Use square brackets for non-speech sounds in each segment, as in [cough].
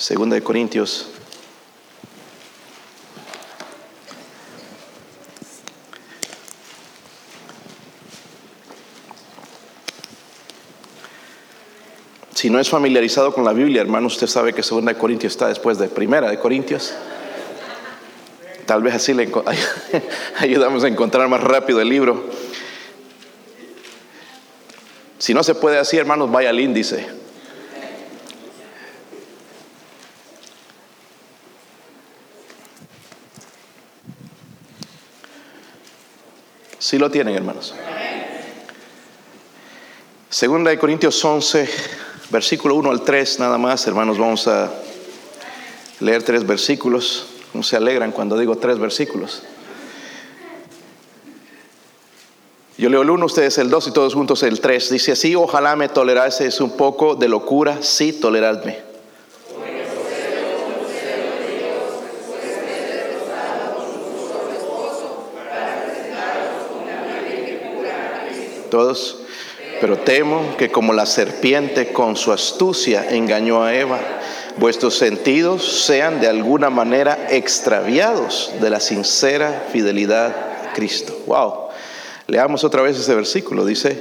Segunda de Corintios. Si no es familiarizado con la Biblia, hermano, usted sabe que Segunda de Corintios está después de Primera de Corintios. Tal vez así le [laughs] ayudamos a encontrar más rápido el libro. Si no se puede así, hermanos, vaya al índice. Si lo tienen, hermanos. Segunda de Corintios 11, versículo 1 al 3, nada más, hermanos, vamos a leer tres versículos. ¿Cómo se alegran cuando digo tres versículos? Yo leo el 1, ustedes el 2 y todos juntos el 3. Dice así, ojalá me tolerases un poco de locura, sí, toleradme. Todos. Pero temo que como la serpiente con su astucia engañó a Eva, vuestros sentidos sean de alguna manera extraviados de la sincera fidelidad a Cristo. Wow. Leamos otra vez ese versículo. Dice,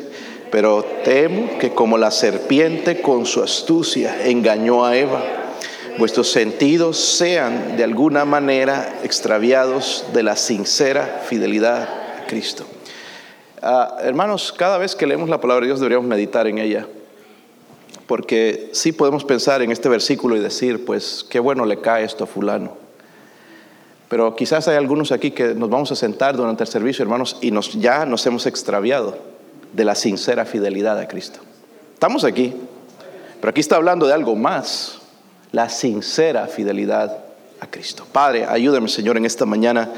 pero temo que como la serpiente con su astucia engañó a Eva, vuestros sentidos sean de alguna manera extraviados de la sincera fidelidad a Cristo. Ah, hermanos, cada vez que leemos la palabra de Dios deberíamos meditar en ella, porque sí podemos pensar en este versículo y decir, pues qué bueno le cae esto a fulano. Pero quizás hay algunos aquí que nos vamos a sentar durante el servicio, hermanos, y nos, ya nos hemos extraviado de la sincera fidelidad a Cristo. Estamos aquí, pero aquí está hablando de algo más, la sincera fidelidad a Cristo. Padre, ayúdame, Señor, en esta mañana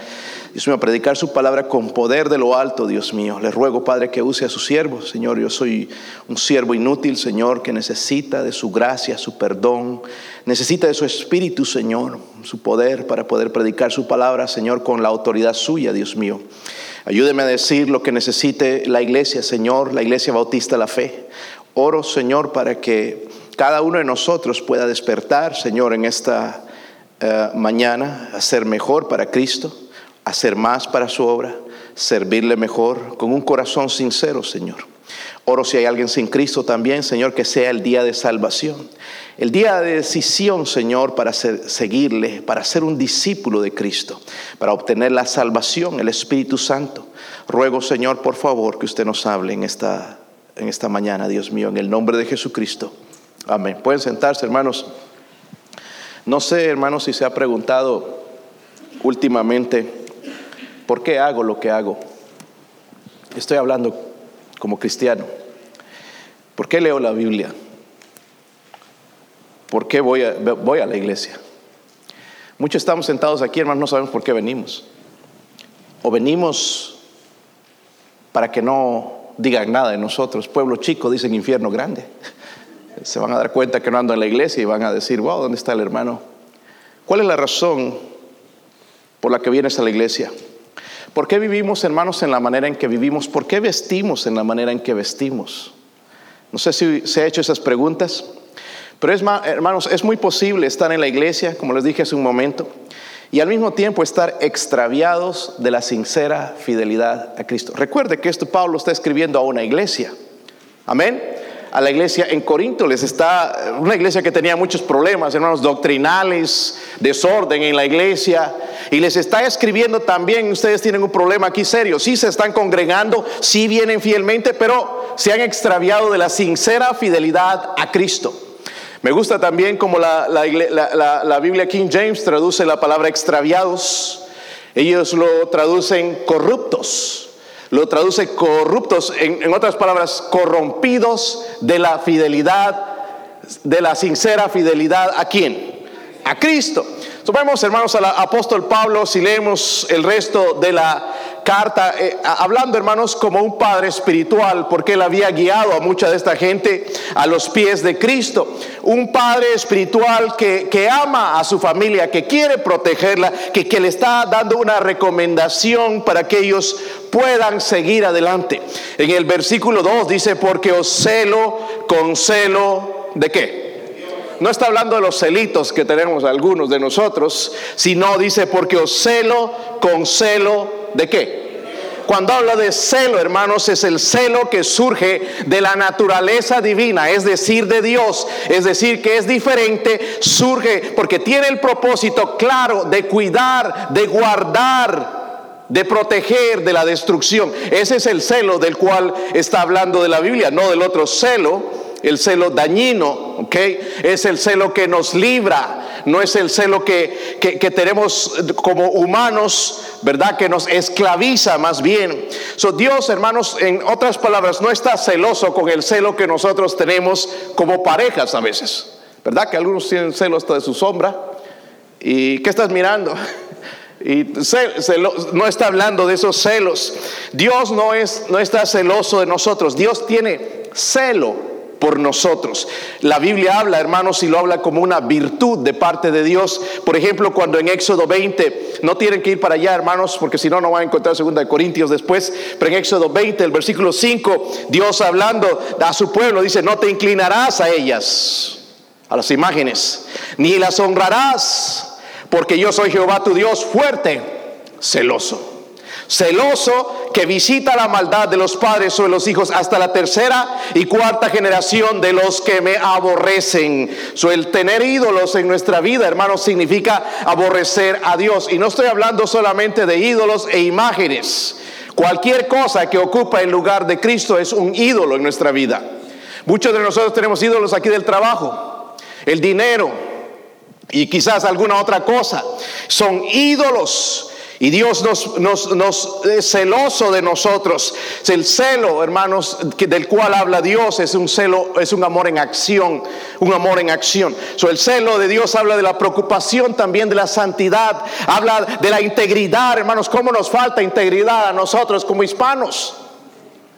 Dios mío, a predicar su palabra con poder de lo alto, Dios mío. Le ruego, Padre, que use a su siervo. Señor, yo soy un siervo inútil, Señor, que necesita de su gracia, su perdón. Necesita de su espíritu, Señor, su poder para poder predicar su palabra, Señor, con la autoridad suya, Dios mío. Ayúdeme a decir lo que necesite la iglesia, Señor, la iglesia bautista la fe. Oro, Señor, para que cada uno de nosotros pueda despertar, Señor, en esta eh, mañana a ser mejor para Cristo hacer más para su obra, servirle mejor, con un corazón sincero, Señor. Oro si hay alguien sin Cristo también, Señor, que sea el día de salvación. El día de decisión, Señor, para seguirle, para ser un discípulo de Cristo, para obtener la salvación, el Espíritu Santo. Ruego, Señor, por favor, que usted nos hable en esta, en esta mañana, Dios mío, en el nombre de Jesucristo. Amén. Pueden sentarse, hermanos. No sé, hermanos, si se ha preguntado últimamente ¿Por qué hago lo que hago? Estoy hablando como cristiano. ¿Por qué leo la Biblia? ¿Por qué voy a, la iglesia? Muchos estamos sentados aquí, hermanos, no sabemos por qué venimos. O venimos para que no digan nada de nosotros. Pueblo chico, dicen infierno grande. [laughs] Se van a dar cuenta que no ando en la iglesia y van a decir, wow, ¿dónde está el hermano? ¿Cuál es la razón por la que vienes a la iglesia? ¿Por qué vivimos, hermanos, en la manera en que vivimos? ¿Por qué vestimos en la manera en que vestimos? No sé si se ha hecho esas preguntas, pero es, hermanos, es muy posible estar en la iglesia, como les dije hace un momento, y al mismo tiempo estar extraviados de la sincera fidelidad a Cristo. Recuerde que esto Pablo está escribiendo a una iglesia. Amén a la iglesia en Corinto. Les está una iglesia que tenía muchos problemas, hermanos, doctrinales, desorden en la iglesia. Y les está escribiendo también, ustedes tienen un problema aquí serio. Sí se están congregando, sí vienen fielmente, pero se han extraviado de la sincera fidelidad a Cristo. Me gusta también como la, la Biblia King James traduce la palabra extraviados. Ellos lo traducen corruptos lo traduce corruptos, en, otras palabras, corrompidos de la fidelidad, de la sincera fidelidad a quién? A Cristo. Tomemos, hermanos, al apóstol Pablo, si leemos el resto de la carta, eh, hablando, hermanos, como un padre espiritual, porque él había guiado a mucha de esta gente a los pies de Cristo. Un padre espiritual que, que ama a su familia, que quiere protegerla, que, que le está dando una recomendación para que ellos puedan seguir adelante. En el versículo 2 dice, porque os celo con celo de qué? No está hablando de los celitos que tenemos algunos de nosotros, sino dice, porque os celo con celo de qué? Cuando habla de celo, hermanos, es el celo que surge de la naturaleza divina, es decir, de Dios. Es decir, que es diferente, surge porque tiene el propósito claro de cuidar, de guardar, de proteger de la destrucción. Ese es el celo del cual está hablando de la Biblia, no del otro celo el celo dañino, ¿ok? Es el celo que nos libra, no es el celo que, tenemos como humanos, ¿verdad? Que nos esclaviza más bien. So, Dios, hermanos, en otras palabras, no está celoso con el celo que nosotros tenemos como parejas a veces, ¿verdad? Que algunos tienen celo hasta de su sombra. ¿Y qué estás mirando? [laughs] Y no está hablando de esos celos. Dios no, es, no está celoso de nosotros. Dios tiene celo por nosotros. La Biblia habla, hermanos, y lo habla como una virtud de parte de Dios. Por ejemplo, cuando en Éxodo 20, no tienen que ir para allá, hermanos, porque si no, no van a encontrar segunda Corintios después, pero en Éxodo 20, el versículo 5, Dios hablando a su pueblo, dice, no te inclinarás a ellas, a las imágenes, ni las honrarás, porque yo soy Jehová tu Dios fuerte, celoso celoso que visita la maldad de los padres sobre los hijos hasta la tercera y cuarta generación de los que me aborrecen. So, el tener ídolos en nuestra vida, hermanos, significa aborrecer a Dios. Y no estoy hablando solamente de ídolos e imágenes. Cualquier cosa que ocupa el lugar de Cristo es un ídolo en nuestra vida. Muchos de nosotros tenemos ídolos aquí del trabajo, el dinero y quizás alguna otra cosa. Son ídolos y Dios nos, es celoso de nosotros. El celo, hermanos, del cual habla Dios es un celo, es un amor en acción, un amor en acción. el celo de Dios habla de la preocupación también de la santidad, habla de la integridad, hermanos, cómo nos falta integridad a nosotros como hispanos.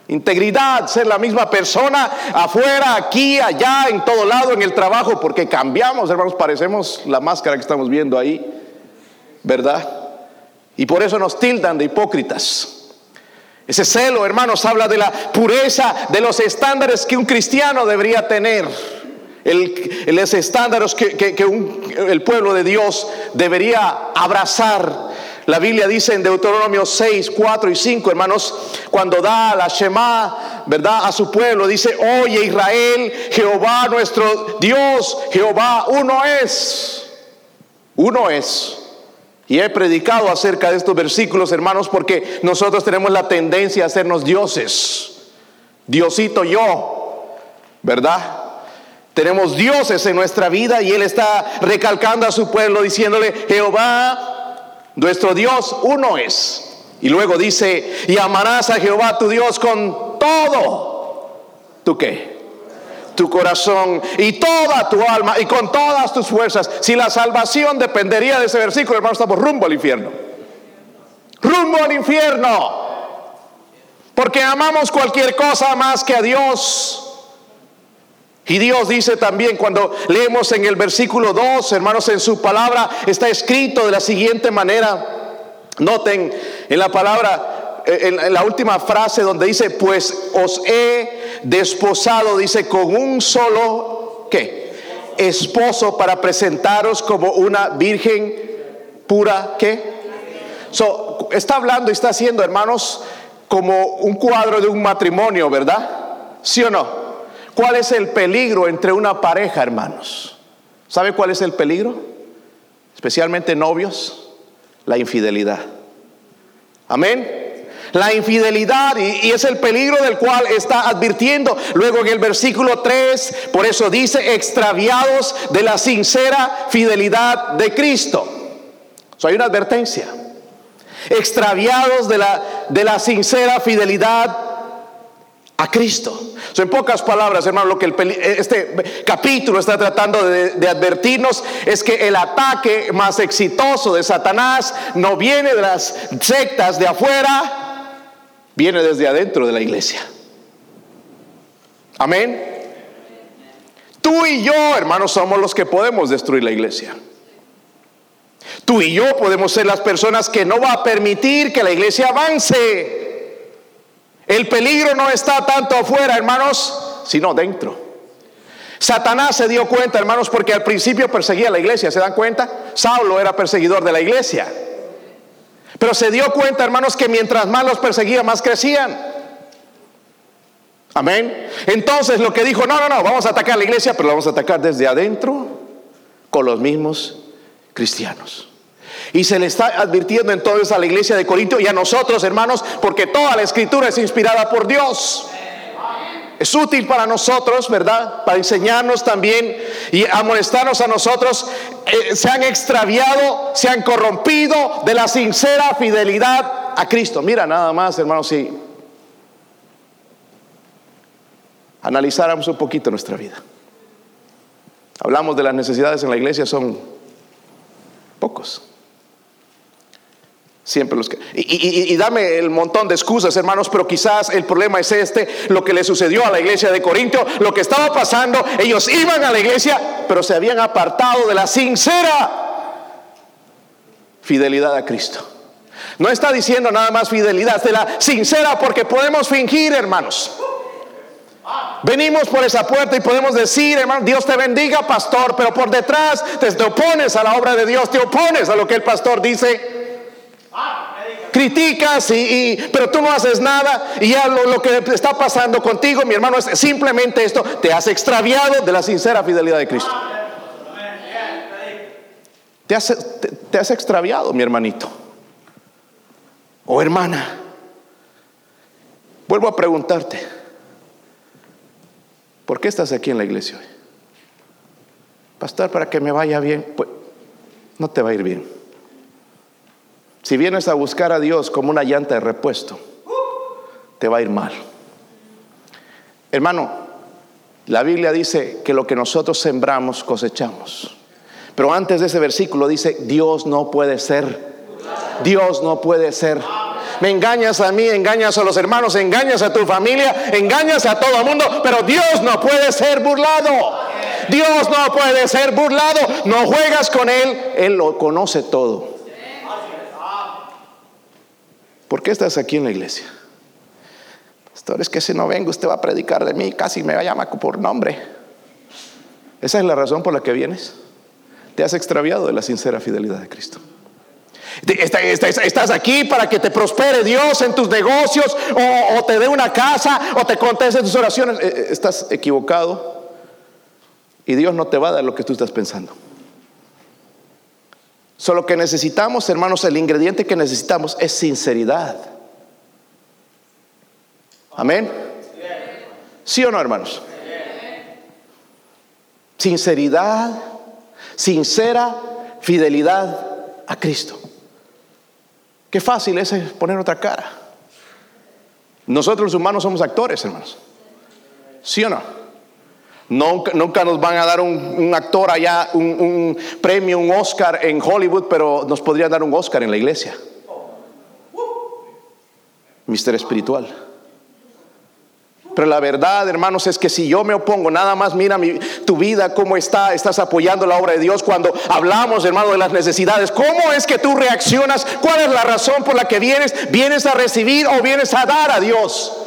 Integridad, ser la misma persona afuera, aquí, allá, en todo lado, en el trabajo, porque cambiamos, hermanos, parecemos la máscara que estamos viendo ahí, ¿verdad? Y por eso nos tildan de hipócritas. Ese celo, hermanos, habla de la pureza, de los estándares que un cristiano debería tener. El, los estándares que, el pueblo de Dios debería abrazar. La Biblia dice en Deuteronomio 6, 4 y 5, hermanos, cuando da la Shema, ¿verdad? A su pueblo, dice, oye Israel, Jehová nuestro Dios, Jehová uno es. Uno es. Y he predicado acerca de estos versículos, hermanos, porque nosotros tenemos la tendencia a hacernos dioses. Diosito yo, ¿verdad? Tenemos dioses en nuestra vida y Él está recalcando a su pueblo diciéndole, Jehová, nuestro Dios, uno es. Y luego dice, y amarás a Jehová tu Dios con todo. ¿Tú qué? Tu corazón y toda tu alma y con todas tus fuerzas. Si la salvación dependería de ese versículo, hermano, estamos rumbo al infierno. Rumbo al infierno. Porque amamos cualquier cosa más que a Dios. Y Dios dice también cuando leemos en el versículo 2, hermanos, en su palabra está escrito de la siguiente manera. Noten en la palabra, en, la última frase donde dice, pues os he desposado, dice, con un solo, ¿qué? Esposo para presentaros como una virgen pura, ¿qué? So, está hablando y está haciendo, hermanos, como un cuadro de un matrimonio, ¿verdad? ¿Sí o no? ¿Cuál es el peligro entre una pareja, hermanos? ¿Sabe cuál es el peligro? Especialmente novios, la infidelidad. Amén la infidelidad y, es el peligro del cual está advirtiendo. Luego en el versículo 3, por eso dice, extraviados de la sincera fidelidad de Cristo. So, hay una advertencia. Extraviados de la, de la sincera fidelidad a Cristo. en pocas palabras, hermano, lo que este capítulo está tratando de, advertirnos es que el ataque más exitoso de Satanás no viene de las sectas de afuera, viene desde adentro de la iglesia. Amén. Tú y yo, hermanos, somos los que podemos destruir la iglesia. Tú y yo podemos ser las personas que no va a permitir que la iglesia avance. El peligro no está tanto afuera, hermanos, sino dentro. Satanás se dio cuenta, hermanos, porque al principio perseguía a la iglesia, ¿se dan cuenta? Saulo era perseguidor de la iglesia. Pero se dio cuenta, hermanos, que mientras más los perseguía, más crecían. Amén. Entonces lo que dijo, no, no, no, vamos a atacar a la iglesia, pero la vamos a atacar desde adentro con los mismos cristianos. Y se le está advirtiendo entonces a la iglesia de Corinto y a nosotros, hermanos, porque toda la escritura es inspirada por Dios. Es útil para nosotros, ¿verdad? Para enseñarnos también y amonestarnos a nosotros. Eh, se han extraviado, se han corrompido de la sincera fidelidad a Cristo. Mira nada más, hermanos, si analizáramos un poquito nuestra vida. Hablamos de las necesidades en la iglesia, son pocos. Siempre los que... Y, dame el montón de excusas, hermanos, pero quizás el problema es este, lo que le sucedió a la iglesia de Corinto, lo que estaba pasando, ellos iban a la iglesia, pero se habían apartado de la sincera fidelidad a Cristo. No está diciendo nada más fidelidad, de la sincera, porque podemos fingir, hermanos. Venimos por esa puerta y podemos decir, hermano, Dios te bendiga, pastor, pero por detrás te, opones a la obra de Dios, te opones a lo que el pastor dice. Criticas y, pero tú no haces nada y ya lo, que está pasando contigo, mi hermano, es simplemente esto, te has extraviado de la sincera fidelidad de Cristo. Te has, te has extraviado, mi hermanito o hermana. Vuelvo a preguntarte. ¿Por qué estás aquí en la iglesia hoy? Pastor, para que me vaya bien. Pues no te va a ir bien. Si vienes a buscar a Dios como una llanta de repuesto, te va a ir mal. Hermano, la Biblia dice que lo que nosotros sembramos cosechamos. Pero antes de ese versículo dice, Dios no puede ser. Dios no puede ser me engañas a mí, engañas a los hermanos, engañas a tu familia, engañas a todo el mundo, pero Dios no puede ser burlado. Dios no puede ser burlado. No juegas con Él, Él lo conoce todo. ¿Por qué estás aquí en la iglesia? Pastor, es que si no vengo usted va a predicar de mí, casi me va a llamar por nombre. Esa es la razón por la que vienes. Te has extraviado de la sincera fidelidad de Cristo. Estás aquí para que te prospere Dios en tus negocios o, te dé una casa o te conteste tus oraciones. Eh, eh, estás equivocado y Dios no te va a dar lo que tú estás pensando. Solo que necesitamos, hermanos, el ingrediente que necesitamos es sinceridad. Amén. ¿Sí o no, hermanos? Sinceridad, sincera fidelidad a Cristo. Qué fácil es poner otra cara. Nosotros los humanos somos actores, hermanos. ¿Sí o no? Nunca, nos van a dar un, actor allá, un, premio, un Oscar en Hollywood, pero nos podrían dar un Oscar en la iglesia. Mister espiritual. Pero la verdad, hermanos, es que si yo me opongo, nada más mira tu vida, cómo está, estás apoyando la obra de Dios. Cuando hablamos, hermano, de las necesidades, ¿cómo es que tú reaccionas? ¿Cuál es la razón por la que vienes? ¿Vienes a recibir o vienes a dar a Dios?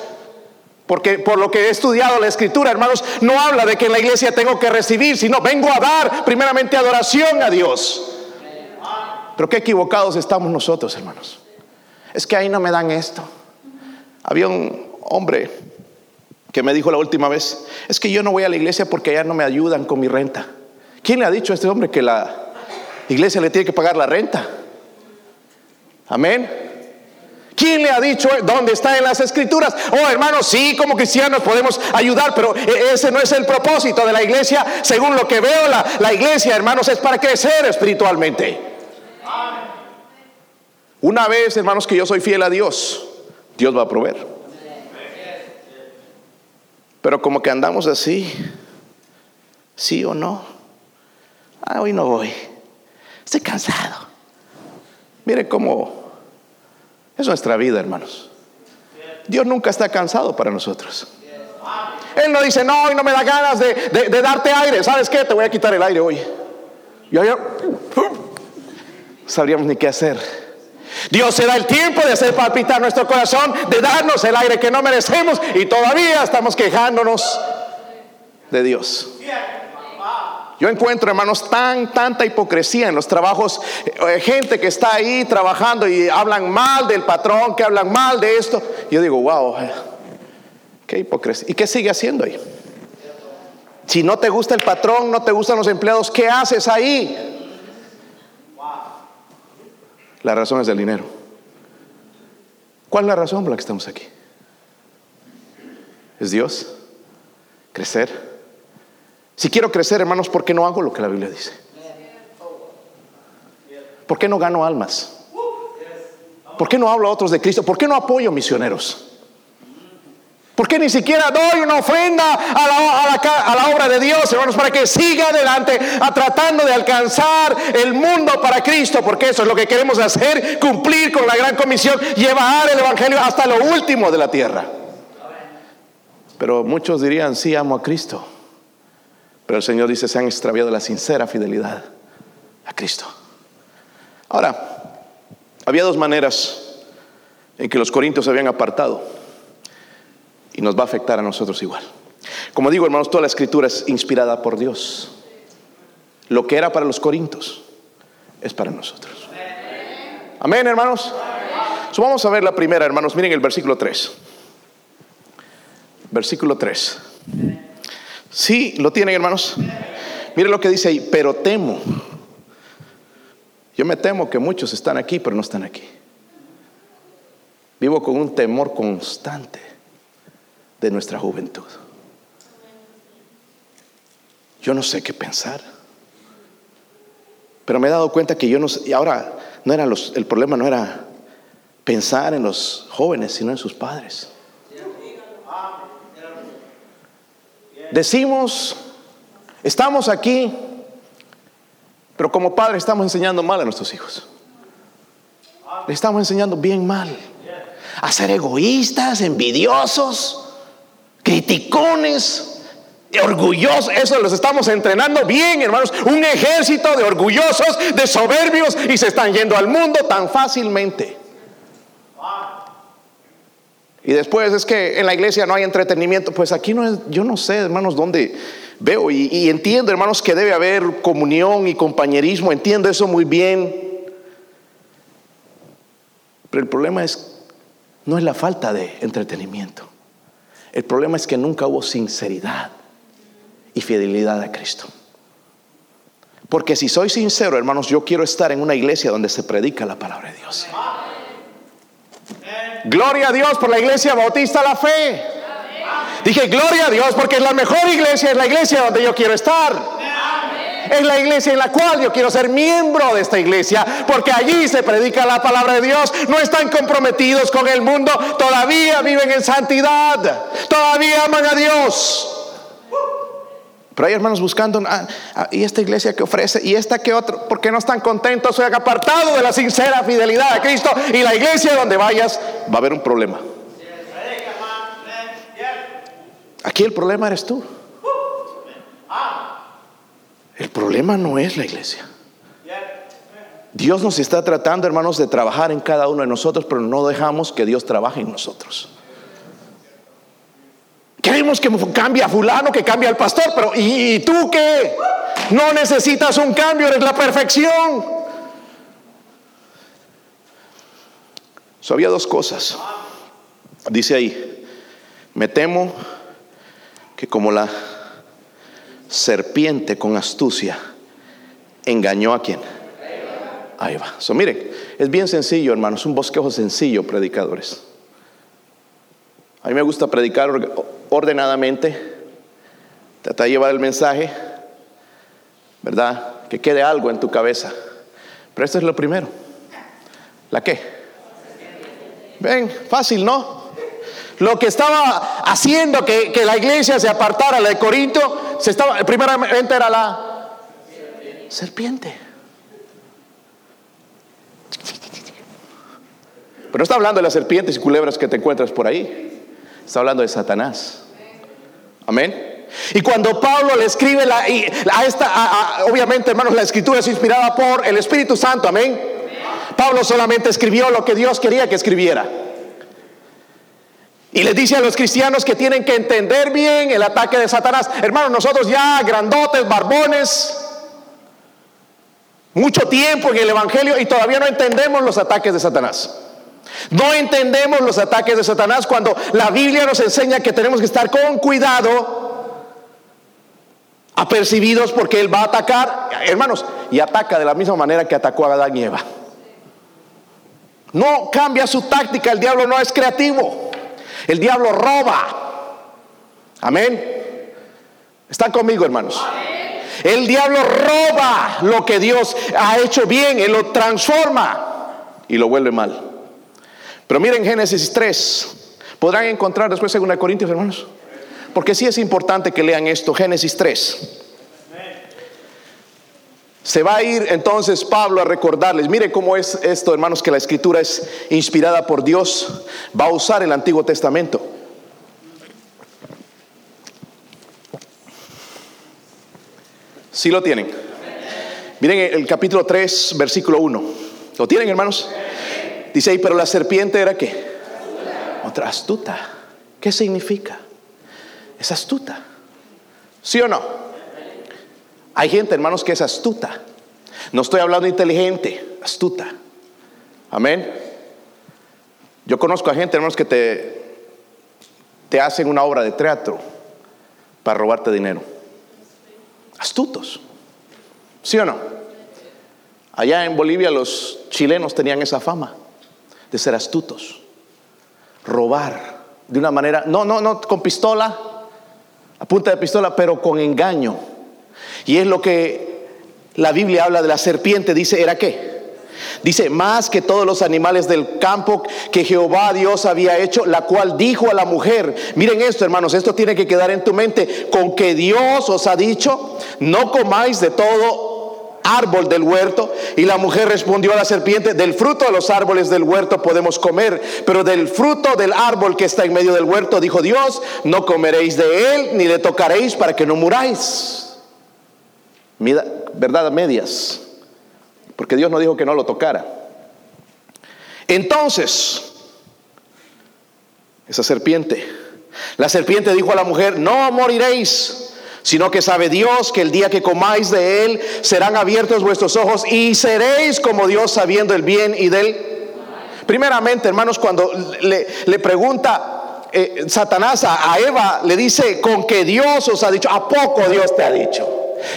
Porque por lo que he estudiado la escritura, hermanos, no habla de que en la iglesia tengo que recibir, sino vengo a dar primeramente adoración a Dios. Pero qué equivocados estamos nosotros, hermanos. Es que ahí no me dan esto. Había un hombre que me dijo la última vez, es que yo no voy a la iglesia porque allá no me ayudan con mi renta. ¿Quién le ha dicho a este hombre que la iglesia le tiene que pagar la renta? Amén. ¿Quién le ha dicho dónde está en las escrituras? Oh, hermanos, sí, como cristianos podemos ayudar, pero e-, ese no es el propósito de la iglesia. Según lo que veo, la, la iglesia, hermanos, es para crecer espiritualmente. Una vez, hermanos, que yo soy fiel a Dios, Dios va a proveer. Pero como que andamos así, sí o no. Ah, hoy no voy. Estoy cansado. Mire cómo es nuestra vida, hermanos. Dios nunca está cansado para nosotros. Él no dice, no, hoy no me da ganas de, darte aire. ¿Sabes qué? Te voy a quitar el aire hoy. Yo ya sabríamos ni qué hacer. Dios se da el tiempo de hacer palpitar nuestro corazón, de darnos el aire que no merecemos y todavía estamos quejándonos de Dios. Yo encuentro, hermanos, tan, tanta hipocresía en los trabajos, eh, gente que está ahí trabajando y hablan mal del patrón, que hablan mal de esto. Yo digo, wow, qué hipocresía. ¿Y qué sigue haciendo ahí? Si no te gusta el patrón, no te gustan los empleados, ¿qué haces ahí? La razón es el dinero. ¿Cuál es la razón por la que estamos aquí? ¿Es Dios? ¿Crecer? Si quiero crecer, hermanos, ¿por qué no hago lo que la Biblia dice? ¿Por qué no gano almas? ¿Por qué no hablo a otros de Cristo? ¿Por qué no apoyo misioneros? ¿Por qué ni siquiera doy una ofrenda a la, obra de Dios, hermanos, para que siga adelante a tratando de alcanzar el mundo para Cristo? Porque eso es lo que queremos hacer, cumplir con la gran comisión, llevar el Evangelio hasta lo último de la tierra. Pero muchos dirían, sí, amo a Cristo. Pero el Señor dice, se han extraviado la sincera fidelidad a Cristo. Ahora, había dos maneras en que los corintios se habían apartado y nos va a afectar a nosotros igual. Como digo, hermanos, toda la escritura es inspirada por Dios. Lo que era para los corintios es para nosotros. Amén, hermanos. vamos a ver la primera, hermanos. Miren el versículo 3. Versículo 3. Sí, lo tienen, hermanos. Miren lo que dice ahí, pero temo. Yo me temo que muchos están aquí, pero no están aquí. Vivo con un temor constante de nuestra juventud. Yo no sé qué pensar. Pero me he dado cuenta que yo no sé, y ahora no era los, el problema no era pensar en los jóvenes, sino en sus padres. Decimos, estamos aquí, pero como padres estamos enseñando mal a nuestros hijos. Le estamos enseñando bien mal. A ser egoístas, envidiosos criticones, orgullosos. Eso los estamos entrenando bien, hermanos. Un ejército de orgullosos, de soberbios y se están yendo al mundo tan fácilmente. Y después es que en la iglesia no hay entretenimiento. Pues aquí no es, yo no sé, hermanos, dónde veo y, entiendo, hermanos, que debe haber comunión y compañerismo. Entiendo eso muy bien. Pero el problema es, no es la falta de entretenimiento. El problema es que nunca hubo sinceridad y fidelidad a Cristo. Porque si soy sincero, hermanos, yo quiero estar en una iglesia donde se predica la palabra de Dios. Gloria a Dios por la iglesia bautista la fe. Dije, gloria a Dios porque es la mejor iglesia, es la iglesia donde yo quiero estar es la iglesia en la cual yo quiero ser miembro de esta iglesia, porque allí se predica la palabra de Dios, no están comprometidos con el mundo, todavía viven en santidad, todavía aman a Dios. Pero hay hermanos buscando, ah, ah, y esta iglesia que ofrece, y esta que otro, porque no están contentos, se han apartado de la sincera fidelidad a Cristo, y la iglesia donde vayas va a haber un problema. Aquí el problema eres tú. El problema no es la iglesia. Dios nos está tratando, hermanos, de trabajar en cada uno de nosotros, pero no dejamos que Dios trabaje en nosotros. Queremos que cambie a fulano, que cambie al pastor, pero ¿y, tú qué? No necesitas un cambio, eres la perfección. So, había dos cosas. Dice ahí, me temo que como la serpiente con astucia engañó a quién? Ahí va. So, miren, es bien sencillo, hermanos, un bosquejo sencillo, predicadores. A mí me gusta predicar ordenadamente, tratar de llevar el mensaje, ¿verdad? Que quede algo en tu cabeza. Pero esto es lo primero. ¿La qué? Ven, fácil, ¿no? Lo que estaba haciendo que, que la iglesia se apartara de Corinto se estaba, primeramente era la serpiente. Pero no está hablando de las serpientes y culebras que te encuentras por ahí. Está hablando de Satanás. Amén. Y cuando Pablo le escribe a esta, obviamente hermanos, la escritura es inspirada por el Espíritu Santo. Amén. Pablo solamente escribió lo que Dios quería que escribiera. Y les dice a los cristianos que tienen que entender bien el ataque de Satanás. Hermanos, nosotros ya grandotes, barbones, mucho tiempo en el Evangelio y todavía no entendemos los ataques de Satanás. No entendemos los ataques de Satanás cuando la Biblia nos enseña que tenemos que estar con cuidado, apercibidos porque Él va a atacar, hermanos, y ataca de la misma manera que atacó a Adán y Eva. No cambia su táctica, el diablo no es creativo. El diablo roba. Amén. ¿Están conmigo, hermanos? El diablo roba lo que Dios ha hecho bien, Él lo transforma y lo vuelve mal. Pero miren Génesis 3. Podrán encontrar después en 2 Corintios, hermanos. Porque sí es importante que lean esto, Génesis 3. Se va a ir entonces Pablo a recordarles, miren cómo es esto, hermanos, que la escritura es inspirada por Dios, va a usar el Antiguo Testamento. Si lo tienen. Miren el capítulo 3, versículo 1. ¿Lo tienen, hermanos? Dice pero la serpiente era qué? Otra astuta. ¿Qué significa? Es astuta. ¿Sí o no? Hay gente, hermanos, que es astuta. No estoy hablando inteligente, astuta. Amén. Yo conozco a gente, hermanos, que te, te hacen una obra de teatro para robarte dinero. Astutos. ¿Sí o no? Allá en Bolivia los chilenos tenían esa fama de ser astutos. Robar de una manera, no, no, no con pistola, a punta de pistola, pero con engaño y es lo que la Biblia habla de la serpiente, dice, ¿era qué? Dice, más que todos los animales del campo que Jehová Dios había hecho, la cual dijo a la mujer, miren esto hermanos, esto tiene que quedar en tu mente, con que Dios os ha dicho, no comáis de todo árbol del huerto. Y la mujer respondió a la serpiente, del fruto de los árboles del huerto podemos comer, pero del fruto del árbol que está en medio del huerto, dijo Dios, no comeréis de él, ni le tocaréis para que no muráis verdad a medias, porque Dios no dijo que no lo tocara. Entonces, esa serpiente, la serpiente dijo a la mujer, no moriréis, sino que sabe Dios que el día que comáis de él serán abiertos vuestros ojos y seréis como Dios sabiendo el bien y del... Primeramente, hermanos, cuando le, le pregunta eh, Satanás a Eva, le dice, con que Dios os ha dicho, ¿a poco Dios te ha dicho?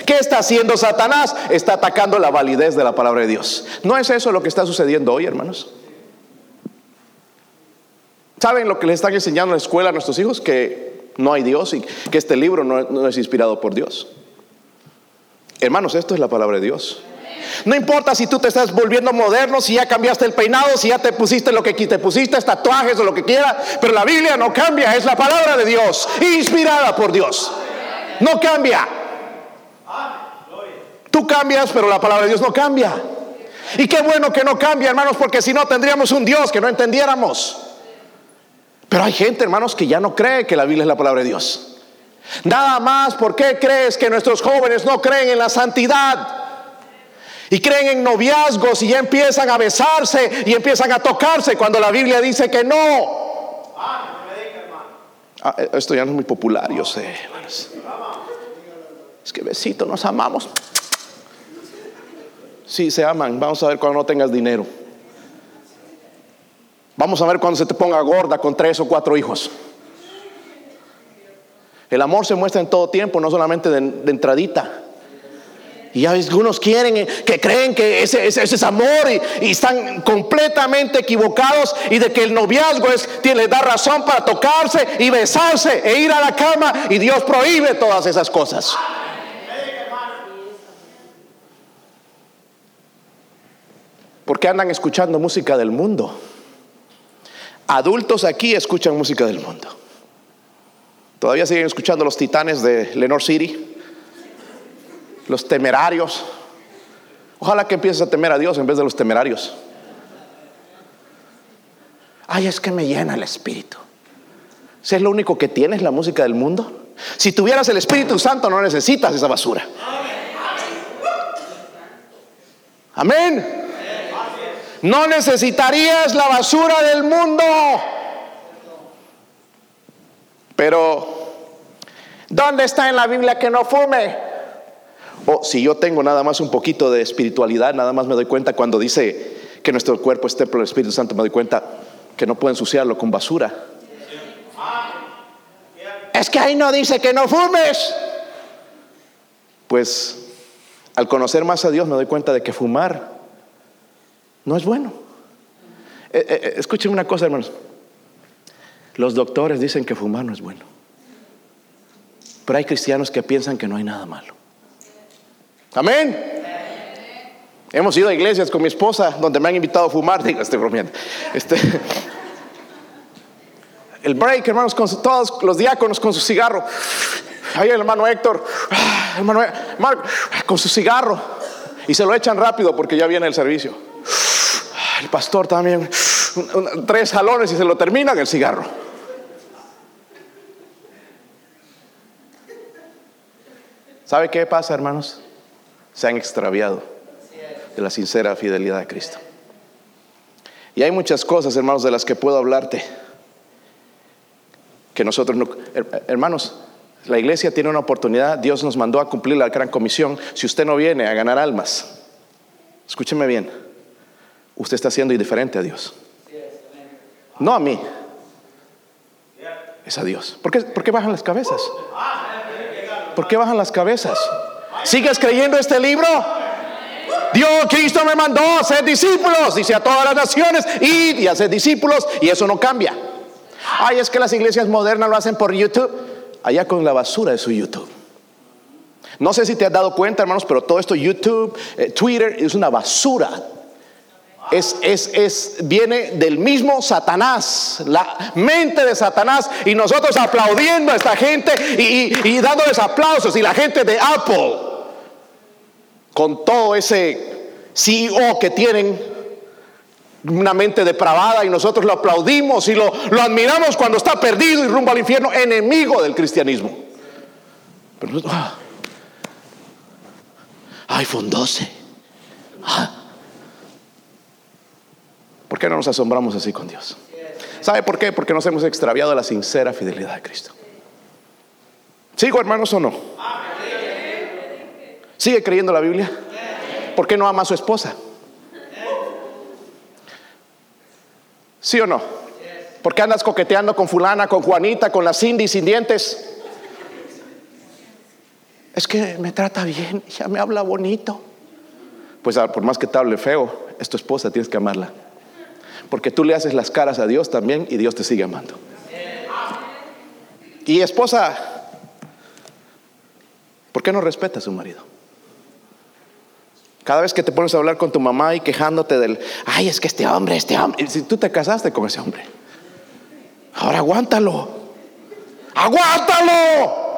¿Qué está haciendo Satanás? Está atacando la validez de la palabra de Dios. ¿No es eso lo que está sucediendo hoy, hermanos? ¿Saben lo que les están enseñando en la escuela a nuestros hijos? Que no hay Dios y que este libro no, es inspirado por Dios. Hermanos, esto es la palabra de Dios. No importa si tú te estás volviendo moderno, si ya cambiaste el peinado, si ya te pusiste lo que te pusiste, tatuajes o lo que quiera, pero la Biblia no cambia, es la palabra de Dios, inspirada por Dios. No cambia. Tú cambias, pero la palabra de Dios no cambia. Y qué bueno que no cambia, hermanos, porque si no tendríamos un Dios que no entendiéramos. Pero hay gente, hermanos, que ya no cree que la Biblia es la palabra de Dios. Nada más, ¿por qué crees que nuestros jóvenes no creen en la santidad? Y creen en noviazgos y ya empiezan a besarse y empiezan a tocarse cuando la Biblia dice que no. Ah, esto ya no es muy popular, yo sé, hermanos. Es que besito, nos amamos. Sí, se aman. Vamos a ver cuando no tengas dinero. Vamos a ver cuando se te ponga gorda con tres o cuatro hijos. El amor se muestra en todo tiempo, no solamente de, entradita. Y algunos quieren, que creen que ese, es amor y, están completamente equivocados y de que el noviazgo es, tiene, da razón para tocarse y besarse e ir a la cama y Dios prohíbe todas esas cosas. porque andan escuchando música del mundo. Adultos aquí escuchan música del mundo. Todavía siguen escuchando los titanes de Lenore City, los temerarios. Ojalá que empieces a temer a Dios en vez de los temerarios. Ay, es que me llena el espíritu. Si es lo único que tienes, la música del mundo. Si tuvieras el Espíritu Santo, no necesitas esa basura. Amén. No necesitarías la basura del mundo. Pero, ¿dónde está en la Biblia que no fume? O si yo tengo nada más un poquito de espiritualidad, nada más me doy cuenta cuando dice que nuestro cuerpo es templo del Espíritu Santo, me doy cuenta que no puedo ensuciarlo con basura. Es que ahí no dice que no fumes. Pues al conocer más a Dios me doy cuenta de que fumar no es bueno. Eh, eh, eh, escuchen una cosa, hermanos. Los doctores dicen que fumar no es bueno. Pero hay cristianos que piensan que no hay nada malo. Amén. Hemos ido a iglesias con mi esposa donde me han invitado a fumar. [laughs] Digo, estoy bromeando. Este, el break, hermanos, con todos los diáconos con su cigarro. Ahí el hermano Héctor, hermano Mark, con su cigarro. Y se lo echan rápido porque ya viene el servicio. Pastor también, tres jalones y se lo terminan el cigarro. ¿Sabe qué pasa, hermanos? Se han extraviado de la sincera fidelidad a Cristo. Y hay muchas cosas, hermanos, de las que puedo hablarte. Que nosotros no... Hermanos, la iglesia tiene una oportunidad. Dios nos mandó a cumplir la gran comisión. Si usted no viene a ganar almas, escúcheme bien, usted está siendo indiferente a Dios. No a mí. Es a Dios. ¿Por qué, ¿Por qué bajan las cabezas? ¿Por qué bajan las cabezas? ¿Sigues creyendo este libro? Dios, Cristo me mandó a ser discípulos, dice a todas las naciones, y hacer discípulos, y eso no cambia. Ay, es que las iglesias modernas lo hacen por YouTube, allá con la basura de su YouTube. No sé si te has dado cuenta, hermanos, pero todo esto, YouTube, eh, Twitter, es una basura. Es, es, es, viene del mismo Satanás, la mente de Satanás, y nosotros aplaudiendo a esta gente y, dándoles aplausos, y la gente de Apple, con todo ese CEO que tienen una mente depravada y nosotros lo aplaudimos y lo, lo admiramos cuando está perdido y rumbo al infierno, enemigo del cristianismo. Pero, ah, iPhone 12. Ah. ¿Por qué no nos asombramos así con Dios? ¿Sabe por qué? Porque nos hemos extraviado la sincera fidelidad de Cristo. ¿Sigo hermanos o no? ¿Sigue creyendo la Biblia? ¿Por qué no ama a su esposa? ¿Sí o no? ¿Por qué andas coqueteando con fulana, con Juanita, con la Cindy sin dientes? Es que me trata bien, ya me habla bonito. Pues ah, por más que te hable feo, es tu esposa, tienes que amarla. Porque tú le haces las caras a Dios también y Dios te sigue amando. Y esposa, ¿por qué no respeta a su marido? Cada vez que te pones a hablar con tu mamá y quejándote del, ay, es que este hombre, este hombre, si tú te casaste con ese hombre, ahora aguántalo, aguántalo.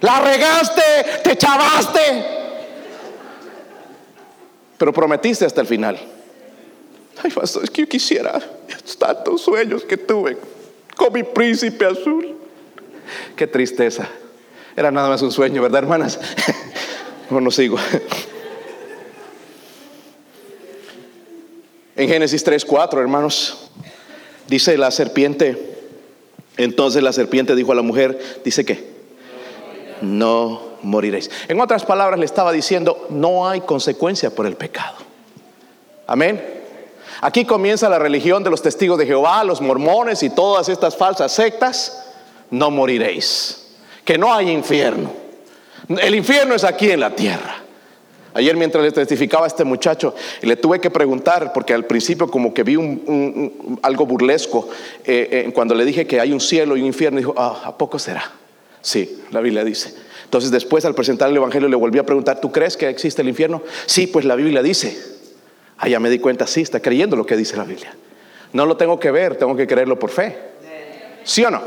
La regaste, te chavaste, pero prometiste hasta el final. Ay, pastor, es que yo quisiera tantos sueños que tuve con mi príncipe azul. Qué tristeza. Era nada más un sueño, ¿verdad, hermanas? [laughs] no sigo. En Génesis 3, 4, hermanos, dice la serpiente, entonces la serpiente dijo a la mujer, dice que no moriréis. En otras palabras le estaba diciendo, no hay consecuencia por el pecado. Amén. Aquí comienza la religión de los testigos de Jehová, los mormones y todas estas falsas sectas. No moriréis. Que no hay infierno. El infierno es aquí en la tierra. Ayer mientras le testificaba a este muchacho, le tuve que preguntar, porque al principio como que vi un, algo burlesco, eh, eh, cuando le dije que hay un cielo y un infierno, dijo, ah, ¿a poco será? Sí, la Biblia dice. Entonces después al presentar el Evangelio le volví a preguntar, ¿tú crees que existe el infierno? Sí, pues la Biblia dice. Ah, ya me di cuenta, sí, está creyendo lo que dice la Biblia. No lo tengo que ver, tengo que creerlo por fe. ¿Sí o no?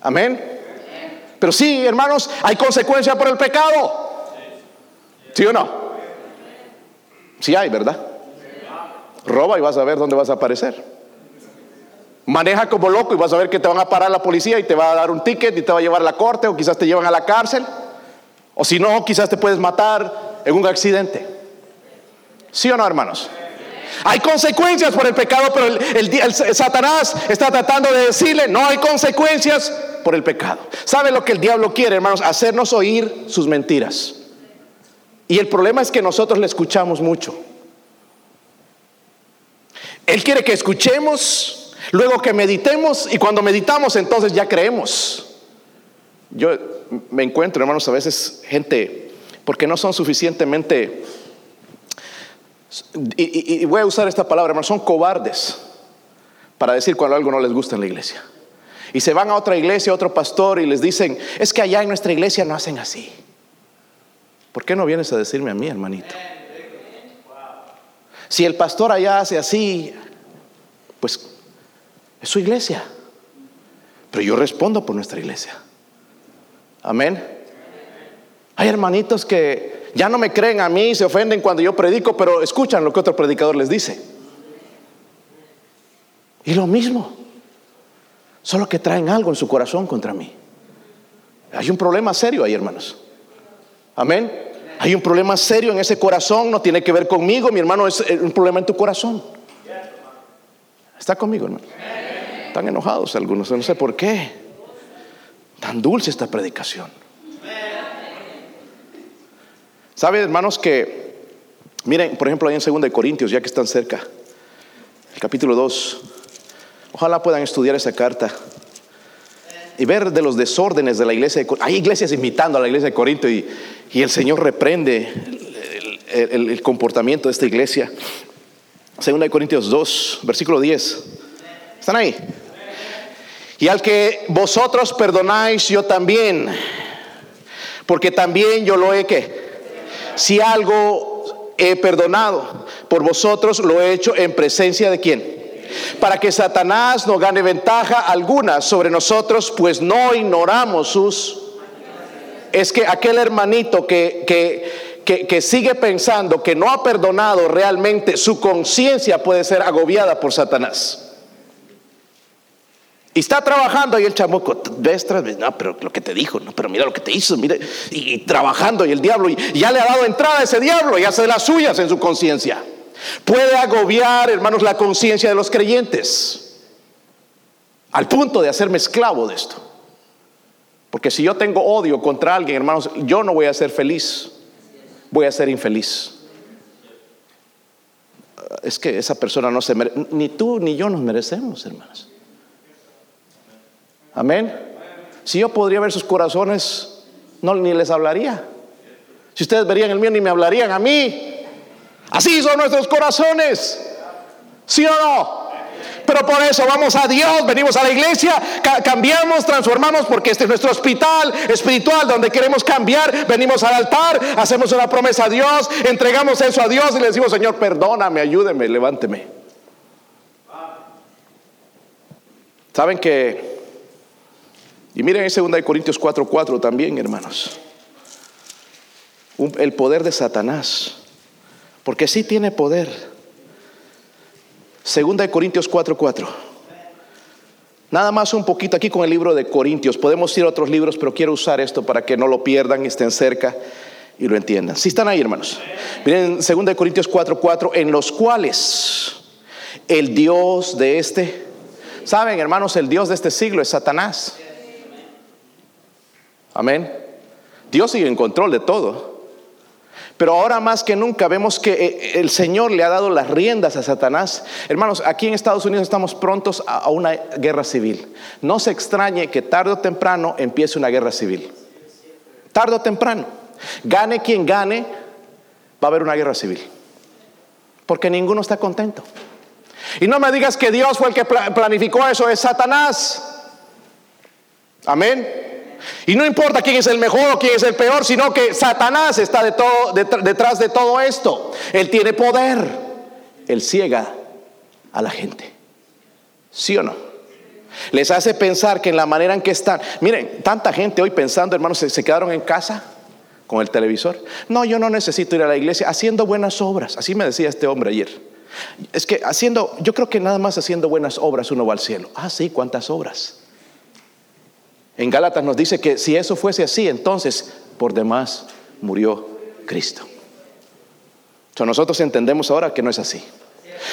Amén. Pero sí, hermanos, hay consecuencia por el pecado. ¿Sí o no? Sí hay, ¿verdad? Roba y vas a ver dónde vas a aparecer. Maneja como loco y vas a ver que te van a parar la policía y te va a dar un ticket y te va a llevar a la corte o quizás te llevan a la cárcel. O si no, quizás te puedes matar en un accidente. ¿Sí o no, hermanos? Hay consecuencias por el pecado, pero el, Satanás está tratando de decirle, no hay consecuencias por el pecado. ¿Sabe lo que el diablo quiere, hermanos? Hacernos oír sus mentiras. Y el problema es que nosotros le escuchamos mucho. Él quiere que escuchemos, luego que meditemos y cuando meditamos entonces ya creemos. Yo me encuentro, hermanos, a veces gente, porque no son suficientemente, y, voy a usar esta palabra, hermanos, son cobardes para decir cuando algo no les gusta en la iglesia. Y se van a otra iglesia, a otro pastor y les dicen, es que allá en nuestra iglesia no hacen así. ¿Por qué no vienes a decirme a mí, hermanito? Si el pastor allá hace así, pues es su iglesia. Pero yo respondo por nuestra iglesia. Amén. Hay hermanitos que ya no me creen a mí, se ofenden cuando yo predico, pero escuchan lo que otro predicador les dice. Y lo mismo, solo que traen algo en su corazón contra mí. Hay un problema serio ahí, hermanos. Amén. Hay un problema serio en ese corazón, no tiene que ver conmigo, mi hermano, es un problema en tu corazón. ¿Está conmigo, hermano? Están enojados algunos, no sé por qué. Tan dulce esta predicación. ¿Sabe, hermanos, que, miren, por ejemplo, ahí en 2 Corintios, ya que están cerca, el capítulo 2, ojalá puedan estudiar esa carta y ver de los desórdenes de la iglesia de Hay iglesias imitando a la iglesia de Corinto y, y el Señor reprende el, el, comportamiento de esta iglesia. 2 Corintios 2, versículo 10. ¿Están ahí? Y al que vosotros perdonáis, yo también. Porque también yo lo he que. Si algo he perdonado por vosotros, lo he hecho en presencia de quién? Para que Satanás no gane ventaja alguna sobre nosotros, pues no ignoramos sus... Es que aquel hermanito que, que, que sigue pensando que no ha perdonado realmente, su conciencia puede ser agobiada por Satanás. Y está trabajando y el chamuco, ves no, pero lo que te dijo, no, pero mira lo que te hizo, mire, y, trabajando y el diablo, y, ya le ha dado entrada a ese diablo y hace las suyas en su conciencia. Puede agobiar, hermanos, la conciencia de los creyentes, al punto de hacerme esclavo de esto. Porque si yo tengo odio contra alguien, hermanos, yo no voy a ser feliz, voy a ser infeliz. Es que esa persona no se merece, ni tú ni yo nos merecemos, hermanos. Amén. Si yo podría ver sus corazones, no ni les hablaría. Si ustedes verían el mío, ni me hablarían a mí. Así son nuestros corazones. ¿Sí o no? Pero por eso vamos a Dios, venimos a la iglesia, cambiamos, transformamos, porque este es nuestro hospital espiritual donde queremos cambiar. Venimos al altar, hacemos una promesa a Dios, entregamos eso a Dios y le decimos, Señor, perdóname, ayúdeme, levánteme. ¿Saben que y miren en 2 Corintios 4:4 4 también, hermanos. el poder de Satanás. Porque sí tiene poder. 2 Corintios 4:4. 4. Nada más un poquito aquí con el libro de Corintios. Podemos ir a otros libros, pero quiero usar esto para que no lo pierdan, estén cerca y lo entiendan. Si están ahí, hermanos. Miren 2 Corintios 4:4, 4, en los cuales el Dios de este, saben, hermanos, el Dios de este siglo es Satanás. Amén. Dios sigue en control de todo. Pero ahora más que nunca vemos que eh, el Señor le ha dado las riendas a Satanás. Hermanos, aquí en Estados Unidos estamos prontos a una guerra civil. No se extrañe que tarde o temprano empiece una guerra civil. Tarde o temprano. Gane quien gane, va a haber una guerra civil. Porque ninguno está contento. Y no me digas que Dios fue el que planificó eso, es Satanás. Amén. Y no importa quién es el mejor o quién es el peor, sino que Satanás está detrás de todo esto. Él tiene poder. Él ciega a la gente. ¿Sí o no? Les hace pensar que en la manera en que están, miren, tanta gente hoy pensando, hermanos, se, se quedaron en casa con el televisor. No, yo no necesito ir a la iglesia haciendo buenas obras. Así me decía este hombre ayer. Es que haciendo, yo creo que nada más haciendo buenas obras uno va al cielo. Ah, sí, ¿cuántas obras? En Gálatas nos dice que si eso fuese así, entonces por demás murió Cristo. nosotros entendemos ahora que no es así.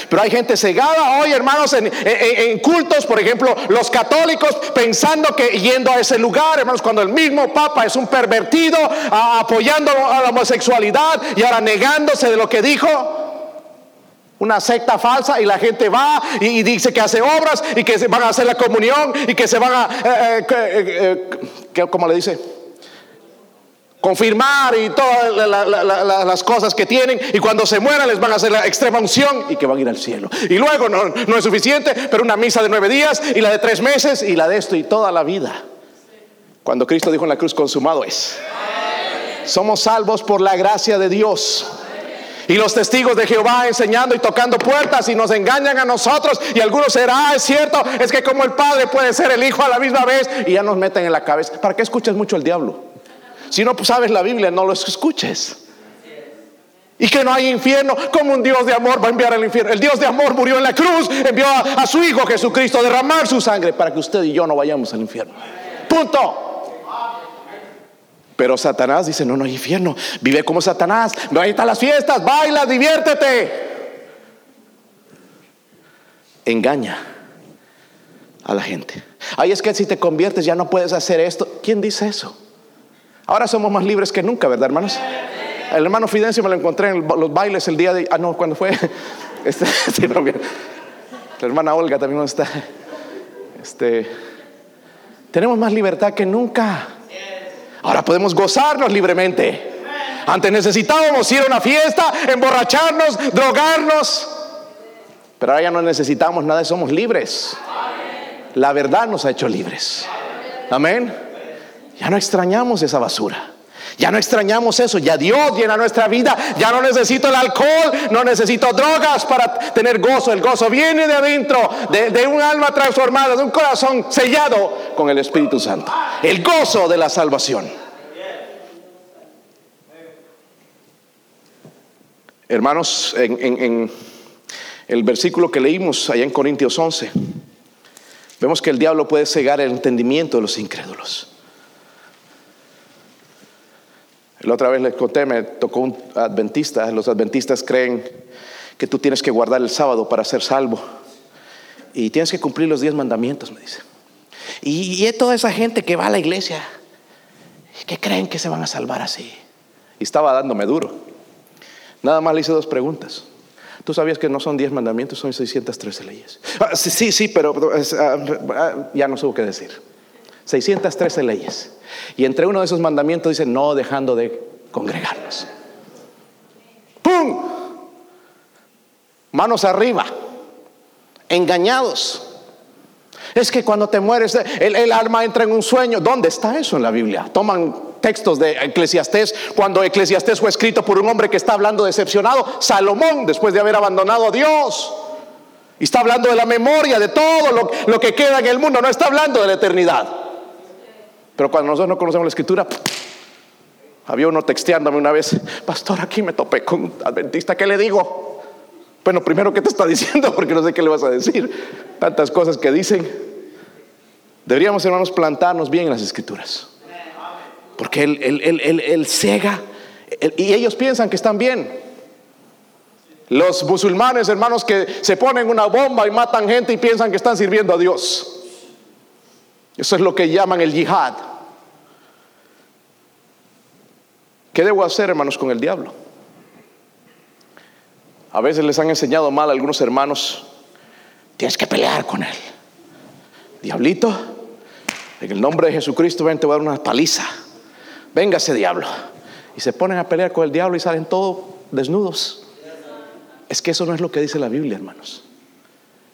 Pero hay gente cegada hoy, hermanos, en, cultos, por ejemplo, los católicos pensando que yendo a ese lugar, hermanos, cuando el mismo Papa es un pervertido, apoyando a la homosexualidad y ahora negándose de lo que dijo. Una secta falsa y la gente va y, dice que hace obras y que se van a hacer la comunión y que se van a, eh, eh, eh, ¿cómo le dice? confirmar y todas las cosas que tienen y cuando se mueran les van a hacer la extrema unción y que van a ir al cielo. Y luego no, no es suficiente, pero una misa de nueve días y la de tres meses y la de esto y toda la vida. Cuando Cristo dijo en la cruz, consumado es. Somos salvos por la gracia de Dios. Y los testigos de Jehová enseñando y tocando puertas y nos engañan a nosotros. Y algunos será, ah, es cierto, es que como el Padre puede ser el Hijo a la misma vez. Y ya nos meten en la cabeza. ¿Para qué escuchas mucho el diablo? Si no sabes la Biblia, no lo escuches. Y que no hay infierno, como un Dios de amor va a enviar al infierno. El Dios de amor murió en la cruz, envió a, su Hijo Jesucristo a derramar su sangre para que usted y yo no vayamos al infierno. Punto. Pero Satanás dice, no, no hay infierno. Vive como Satanás. No, ahí están las fiestas, baila, diviértete. Engaña a la gente. Ay, es que si te conviertes ya no puedes hacer esto. ¿Quién dice eso? Ahora somos más libres que nunca, ¿verdad, hermanos? El hermano Fidencio me lo encontré en los bailes el día de. Ah, no, cuando fue. [laughs] Este, [laughs] La hermana Olga también no está. Este, tenemos más libertad que nunca. Ahora podemos gozarnos libremente. Antes necesitábamos ir a una fiesta, emborracharnos, drogarnos. Pero ahora ya no necesitamos nada, somos libres. La verdad nos ha hecho libres. Amén. Ya no extrañamos esa basura. Ya no extrañamos eso, ya Dios llena nuestra vida, ya no necesito el alcohol, no necesito drogas para tener gozo, el gozo viene de adentro, de, un alma transformada, de un corazón sellado con el Espíritu Santo, el gozo de la salvación. Hermanos, en, en el versículo que leímos allá en Corintios 11, vemos que el diablo puede cegar el entendimiento de los incrédulos. La otra vez les conté, me tocó un adventista. Los adventistas creen que tú tienes que guardar el sábado para ser salvo. Y tienes que cumplir los diez mandamientos, me dice. Y, y toda esa gente que va a la iglesia, que creen que se van a salvar así. Y estaba dándome duro. Nada más le hice dos preguntas. ¿Tú sabías que no son diez mandamientos, son 613 leyes? Ah, sí, sí, sí, pero ah, ah, ya no sé qué decir. 613 leyes. Y entre uno de esos mandamientos dice, no dejando de congregarnos. ¡Pum! Manos arriba, engañados. Es que cuando te mueres, el, alma entra en un sueño. ¿Dónde está eso en la Biblia? Toman textos de Eclesiastés, cuando Eclesiastés fue escrito por un hombre que está hablando decepcionado, Salomón, después de haber abandonado a Dios. Y está hablando de la memoria, de todo lo, lo que queda en el mundo, no está hablando de la eternidad. Pero cuando nosotros no conocemos la escritura, había uno texteándome una vez, pastor, aquí me topé con un adventista, ¿qué le digo? Bueno, primero, ¿qué te está [laughs] diciendo? Porque no sé qué le vas a decir. Tantas cosas que dicen. Deberíamos, hermanos, plantarnos bien en las escrituras. Porque él, él, ciega y ellos piensan que están bien. Los musulmanes, hermanos, que se ponen una bomba y matan gente y piensan que están sirviendo a Dios. Eso es lo que llaman el yihad. ¿Qué debo hacer, hermanos, con el diablo? A veces les han enseñado mal a algunos hermanos, tienes que pelear con él. Diablito, en el nombre de Jesucristo, ven, te voy a dar una paliza. Venga ese diablo. Y se ponen a pelear con el diablo y salen todos desnudos. Es que eso no es lo que dice la Biblia, hermanos.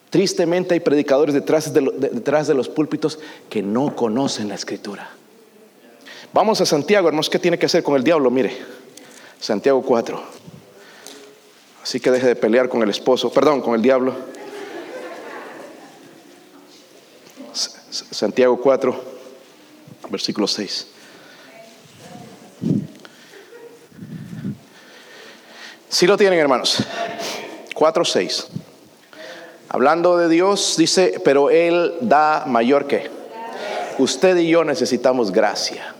Tristemente hay predicadores detrás de, detrás de los púlpitos que no conocen la escritura. Vamos a Santiago, hermanos, ¿qué tiene que hacer con el diablo? Mire, Santiago 4. Así que deje de pelear con el esposo, perdón, con el diablo. Santiago 4, versículo 6. Si lo tienen, hermanos. 4, 6. Hablando de Dios, dice, pero Él da mayor que. Usted y yo necesitamos gracia.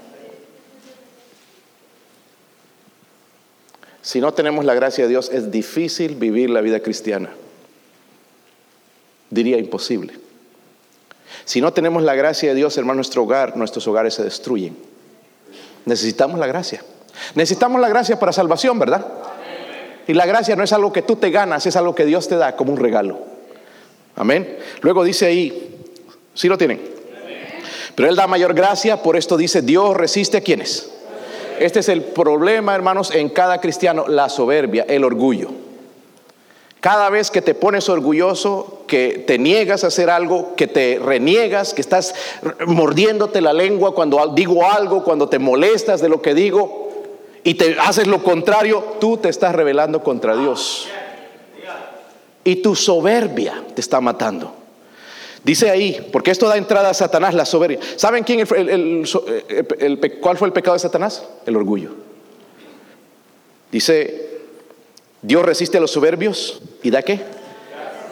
Si no tenemos la gracia de Dios, es difícil vivir la vida cristiana. diría imposible. Si no tenemos la gracia de Dios, hermano, nuestro hogar, nuestros hogares se destruyen. Necesitamos la gracia. Necesitamos la gracia para salvación, ¿verdad? Y la gracia no es algo que tú te ganas, es algo que Dios te da como un regalo. Amén. Luego dice ahí, ¿sí lo tienen? Pero Él da mayor gracia, por esto dice, Dios resiste a quienes. Este es el problema, hermanos, en cada cristiano, la soberbia, el orgullo. Cada vez que te pones orgulloso, que te niegas a hacer algo, que te reniegas, que estás mordiéndote la lengua cuando digo algo, cuando te molestas de lo que digo y te haces lo contrario, tú te estás rebelando contra Dios. Y tu soberbia te está matando. Dice ahí, porque esto da entrada a Satanás, la soberbia. ¿Saben quién cuál fue el pecado de Satanás? El orgullo. Dice Dios resiste a los soberbios y da qué?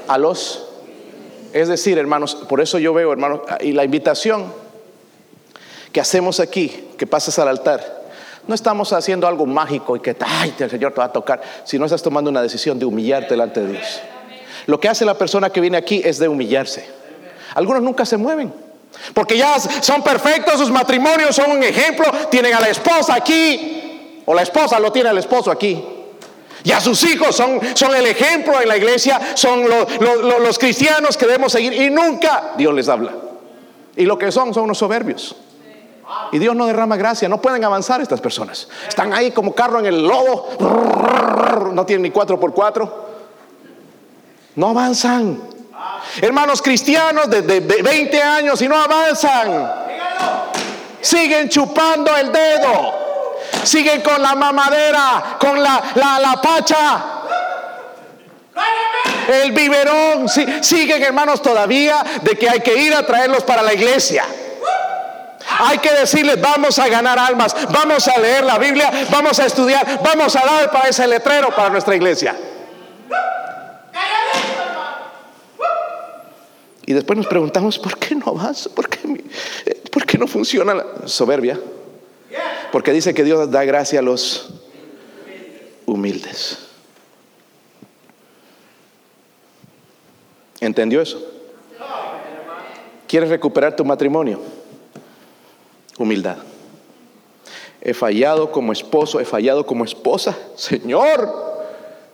A los. Es decir, hermanos, por eso yo veo, hermanos, y la invitación que hacemos aquí, que pasas al altar, no estamos haciendo algo mágico y que ay, el Señor te va a tocar, sino estás tomando una decisión de humillarte delante de Dios. Lo que hace la persona que viene aquí es de humillarse. Algunos nunca se mueven. Porque ya son perfectos, sus matrimonios son un ejemplo, tienen a la esposa aquí, o la esposa lo tiene al esposo aquí. Y a sus hijos son, son el ejemplo en la iglesia, son los cristianos que debemos seguir y nunca Dios les habla. Y lo que son son unos soberbios. Y Dios no derrama gracia, no pueden avanzar estas personas. Están ahí como carro en el lodo, no tienen ni cuatro por cuatro. No avanzan. Hermanos cristianos de, 20 años y no avanzan. Siguen chupando el dedo siguen con la mamadera, con la, la, pacha. El biberón, siguen hermanos todavía de que hay que ir a traerlos para la iglesia. Hay que decirles, vamos a ganar almas, vamos a leer la Biblia, vamos a estudiar, vamos a dar para ese letrero para nuestra iglesia. Y después nos preguntamos, ¿por qué no avanza? ¿Por qué, ¿Por qué no funciona la soberbia? Porque dice que Dios da gracia a los humildes. ¿Entendió eso? ¿Quieres recuperar tu matrimonio? Humildad. He fallado como esposo, he fallado como esposa. Señor,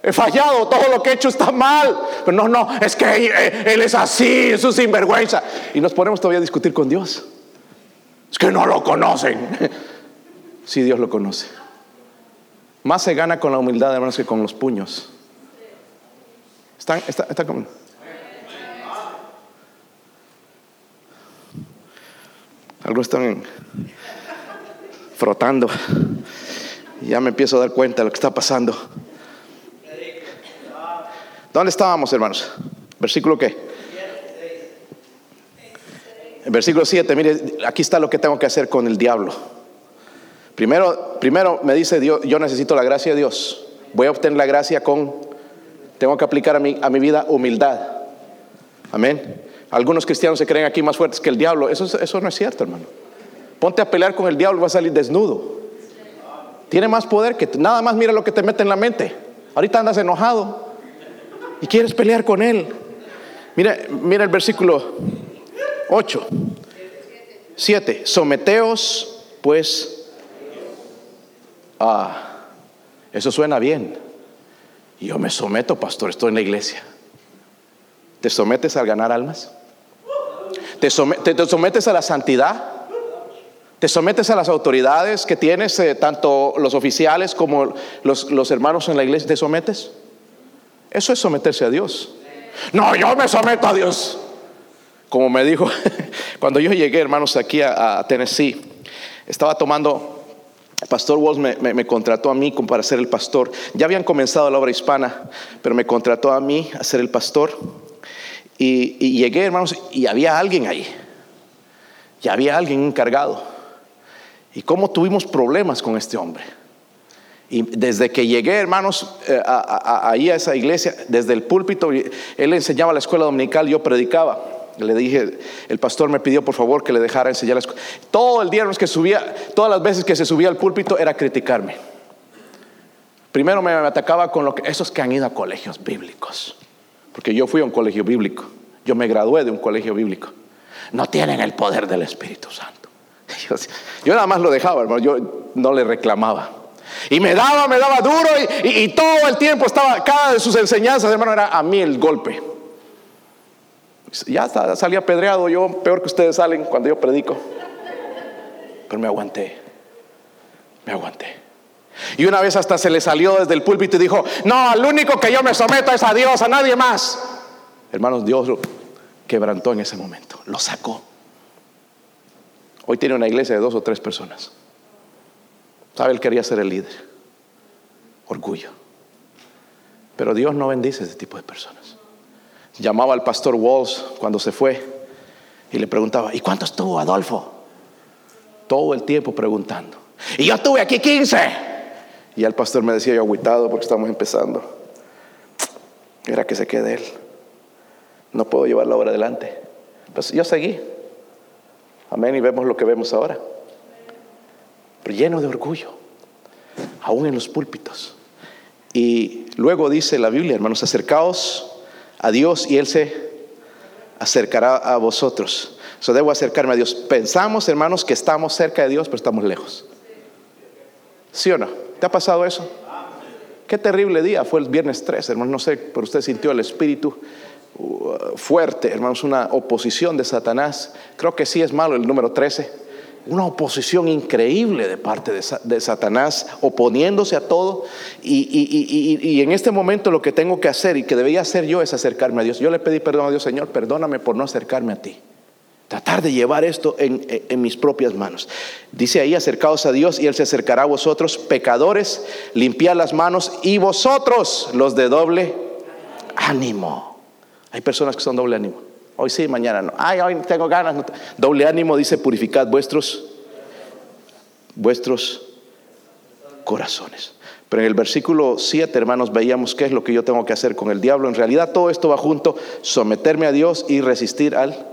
he fallado, todo lo que he hecho está mal. Pero no, no, es que él es así, es un sinvergüenza. Y nos ponemos todavía a discutir con Dios. Es que no lo conocen [laughs] si Dios lo conoce. Más se gana con la humildad, hermanos, que con los puños. ¿Están, está, está Algunos están frotando. ya me empiezo a dar cuenta de lo que está pasando. ¿Dónde estábamos, hermanos? ¿Versículo qué? Versículo 7, mire, aquí está lo que tengo que hacer con el diablo. Primero, primero me dice Dios, yo necesito la gracia de Dios. Voy a obtener la gracia con, tengo que aplicar a mi, a mi vida humildad. Amén. Algunos cristianos se creen aquí más fuertes que el diablo. Eso, eso no es cierto, hermano. Ponte a pelear con el diablo, va a salir desnudo. Tiene más poder que nada más mira lo que te mete en la mente. Ahorita andas enojado y quieres pelear con él. Mira, mira el versículo 8, 7. Someteos pues Ah, eso suena bien. Yo me someto, pastor, estoy en la iglesia. ¿Te sometes al ganar almas? ¿Te, sometes a la santidad? ¿Te sometes a las autoridades que tienes, eh, tanto los oficiales como los, los hermanos en la iglesia? ¿Te sometes? Eso es someterse a Dios. No, yo me someto a Dios. Como me dijo, [laughs] cuando yo llegué, hermanos, aquí a Tennessee, estaba tomando Pastor Walls me, contrató a mí para ser el pastor. Ya habían comenzado la obra hispana, pero me contrató a mí a ser el pastor. Y, llegué, hermanos, y había alguien ahí. Y había alguien encargado. Y cómo tuvimos problemas con este hombre. Y desde que llegué, hermanos, eh, ahí a esa iglesia, desde el púlpito, él enseñaba la escuela dominical, yo predicaba. Le dije, el pastor me pidió por favor que le dejara enseñar las Todo el día que subía, todas las veces que se subía al púlpito era criticarme. Primero me atacaba con lo que, esos que han ido a colegios bíblicos, porque yo fui a un colegio bíblico Yo me gradué de un colegio bíblico. No tienen el poder del Espíritu Santo. [laughs] Yo, nada más lo dejaba, hermano. Yo no le reclamaba. Y me daba, me daba duro y, todo el tiempo estaba, cada de sus enseñanzas, hermano, era a mí el golpe. Ya salía pedreado yo, peor que ustedes salen cuando yo predico. Pero me aguanté, me aguanté. Y una vez hasta se le salió desde el púlpito y dijo, no, al único que yo me someto es a Dios, a nadie más. Hermanos, Dios lo quebrantó en ese momento, lo sacó. Hoy tiene una iglesia de dos o tres personas. Sabe, él quería ser el líder. Orgullo. Pero Dios no bendice ese tipo de personas. Llamaba al pastor Walls cuando se fue y le preguntaba, ¿y cuánto estuvo Adolfo? Todo el tiempo preguntando. Y yo estuve aquí 15. Y el pastor me decía yo aguitado porque estamos empezando. Era que se quede él. No puedo llevar la obra adelante. Pues yo seguí. Amén. Y vemos lo que vemos ahora. Lleno de orgullo. Aún en los púlpitos. Y luego dice la Biblia, hermanos, acercaos a Dios y Él se acercará a vosotros. Eso debo acercarme a Dios. Pensamos, hermanos, que estamos cerca de Dios, pero estamos lejos. ¿Sí o no? ¿Te ha pasado eso? Qué terrible día fue el viernes 3, hermanos. No sé, pero usted sintió el espíritu uh, fuerte, hermanos, una oposición de Satanás. Creo que sí es malo el número 13 una oposición increíble de parte de, Satanás, oponiéndose a todo. Y, en este momento lo que tengo que hacer y que debería hacer yo es acercarme a Dios. Yo le pedí perdón a Dios, Señor, perdóname por no acercarme a ti. Tratar de llevar esto en, en mis propias manos. Dice ahí, acercaos a Dios y Él se acercará a vosotros, pecadores, limpiad las manos y vosotros los de doble ánimo. Hay personas que son doble ánimo. Hoy sí, mañana no. Ay, hoy tengo ganas. Doble ánimo dice, purificad vuestros, vuestros corazones. Pero en el versículo 7, hermanos, veíamos qué es lo que yo tengo que hacer con el diablo. En realidad todo esto va junto, someterme a Dios y resistir al...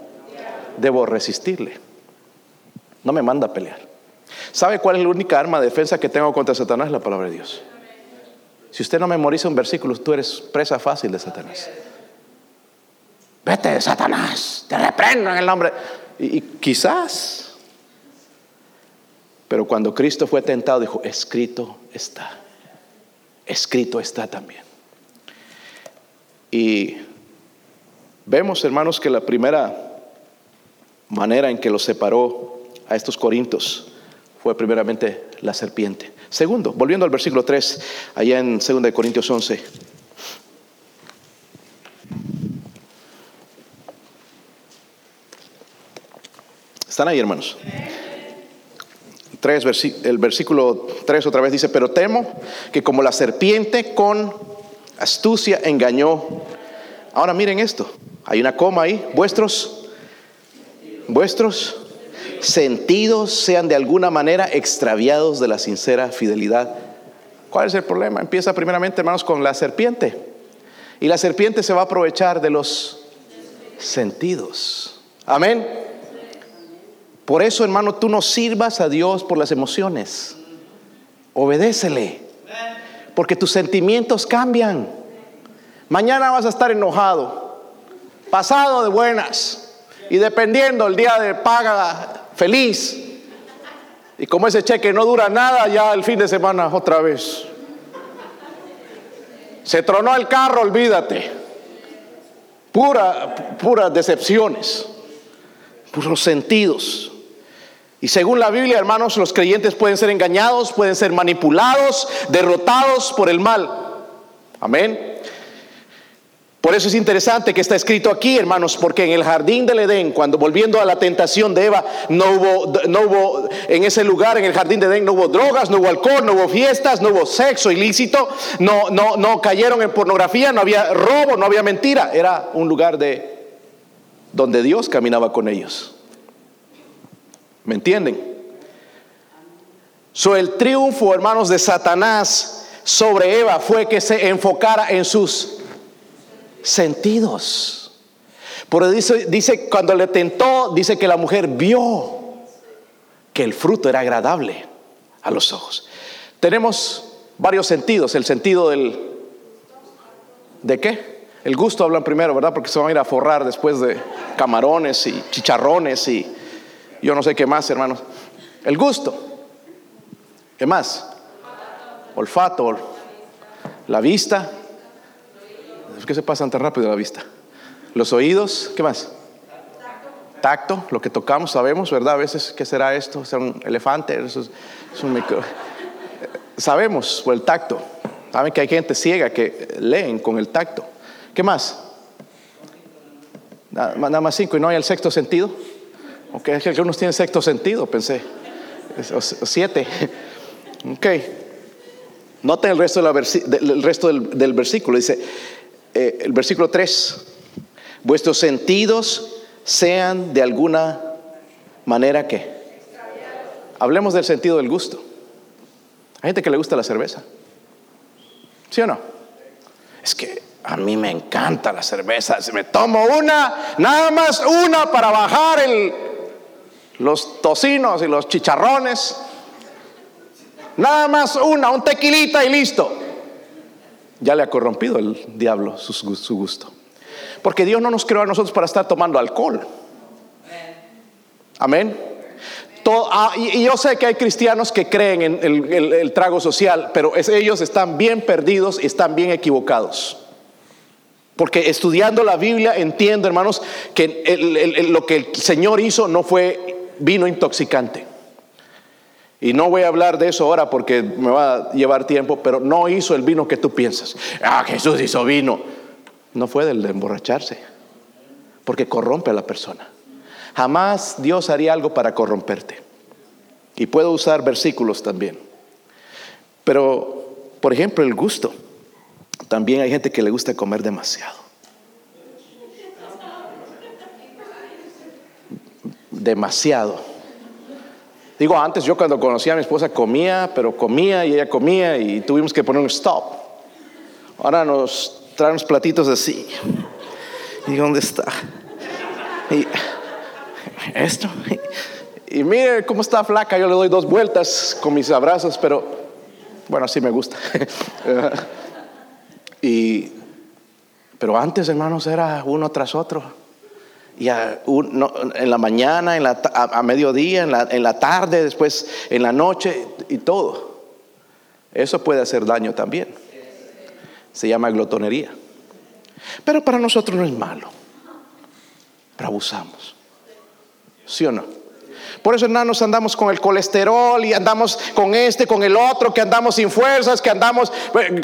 Debo resistirle. No me manda a pelear. ¿Sabe cuál es la única arma de defensa que tengo contra Satanás? La palabra de Dios. Si usted no memoriza un versículo, tú eres presa fácil de Satanás. Vete, Satanás, te reprendo en el nombre. Y, quizás, pero cuando Cristo fue tentado, dijo, escrito está. Escrito está también. Y vemos, hermanos, que la primera manera en que los separó a estos corintios fue primeramente la serpiente. Segundo, volviendo al versículo 3, allá en 2 Corintios 11. ¿Están ahí, hermanos? el versículo 3 otra vez dice, pero temo que como la serpiente con astucia engañó. Ahora miren esto, hay una coma ahí, vuestros, vuestros sentidos sean de alguna manera extraviados de la sincera fidelidad. ¿Cuál es el problema? Empieza primeramente, hermanos, con la serpiente. Y la serpiente se va a aprovechar de los sentidos. Amén. Por eso, hermano, tú no sirvas a Dios por las emociones. Obedécele. Porque tus sentimientos cambian. Mañana vas a estar enojado, pasado de buenas y dependiendo el día de paga feliz. Y como ese cheque no dura nada, ya el fin de semana otra vez. Se tronó el carro, olvídate. Pura, puras decepciones, puros sentidos. Y según la Biblia, hermanos, los creyentes pueden ser engañados, pueden ser manipulados, derrotados por el mal. Amén. Por eso es interesante que está escrito aquí, hermanos, porque en el jardín del Edén, cuando volviendo a la tentación de Eva, no hubo, no hubo, en ese lugar, en el jardín de Edén, no hubo drogas, no hubo alcohol, no hubo fiestas, no hubo sexo ilícito, no, no, no cayeron en pornografía, no había robo, no había mentira. Era un lugar de donde Dios caminaba con ellos. ¿Me entienden? So, el triunfo, hermanos, de Satanás sobre Eva fue que se enfocara en sus sentidos. Por eso dice, dice, cuando le tentó, dice que la mujer vio que el fruto era agradable a los ojos. Tenemos varios sentidos. El sentido del... ¿De qué? El gusto hablan primero, ¿verdad? Porque se van a ir a forrar después de camarones y chicharrones y yo no sé qué más, hermanos. El gusto. ¿Qué más? Olfato, la vista. ¿Por qué se pasan tan rápido la vista? Los oídos, ¿qué más? Tacto, lo que tocamos, sabemos, ¿verdad? A veces, ¿qué será esto? ¿Es un elefante? es, un micro... Sabemos por el tacto. Saben que hay gente ciega que leen con el tacto. ¿Qué más? Nada, más cinco y no hay el sexto sentido. Es que algunos tienen sexto sentido, pensé. O, siete. [laughs] Ok. Noten el resto, del, resto del, versículo. Dice, eh, el versículo 3. Vuestros sentidos sean de alguna manera que. Hablemos del sentido del gusto. Hay gente que le gusta la cerveza. ¿Sí o no? Es que a mí me encanta la cerveza. Si me tomo una, nada más una para bajar el, los tocinos y los chicharrones. Nada más una, un tequilita y listo. Ya le ha corrompido el diablo su, gusto. Porque Dios no nos creó a nosotros para estar tomando alcohol. Amén. Ah, y, yo sé que hay cristianos que creen en el, trago social, pero ellos están bien perdidos y están bien equivocados. Porque estudiando la Biblia entiendo, hermanos, que lo que el Señor hizo no fue vino intoxicante. Y no voy a hablar de eso ahora porque me va a llevar tiempo, pero no hizo el vino que tú piensas. Ah, Jesús hizo vino. No fue del de emborracharse, porque corrompe a la persona. Jamás Dios haría algo para corromperte. Y puedo usar versículos también. Pero, por ejemplo, el gusto. También hay gente que le gusta comer demasiado. Demasiado. Digo, antes yo cuando conocí a mi esposa comía, pero comía y ella comía y tuvimos que poner un stop. Ahora nos traen unos platitos así. ¿Y dónde está? Y esto. Y, mire cómo está flaca. Yo le doy dos vueltas con mis abrazos, pero bueno, así me gusta. [laughs] y, pero antes, hermanos, era uno tras otro y en la mañana, en la, a, mediodía, en la, en la tarde, después en la noche y todo. Eso puede hacer daño también. Se llama glotonería. Pero para nosotros no es malo. Pero abusamos. ¿Sí o no? Por eso, hermanos, andamos con el colesterol y andamos con este, con el otro, que andamos sin fuerzas, que andamos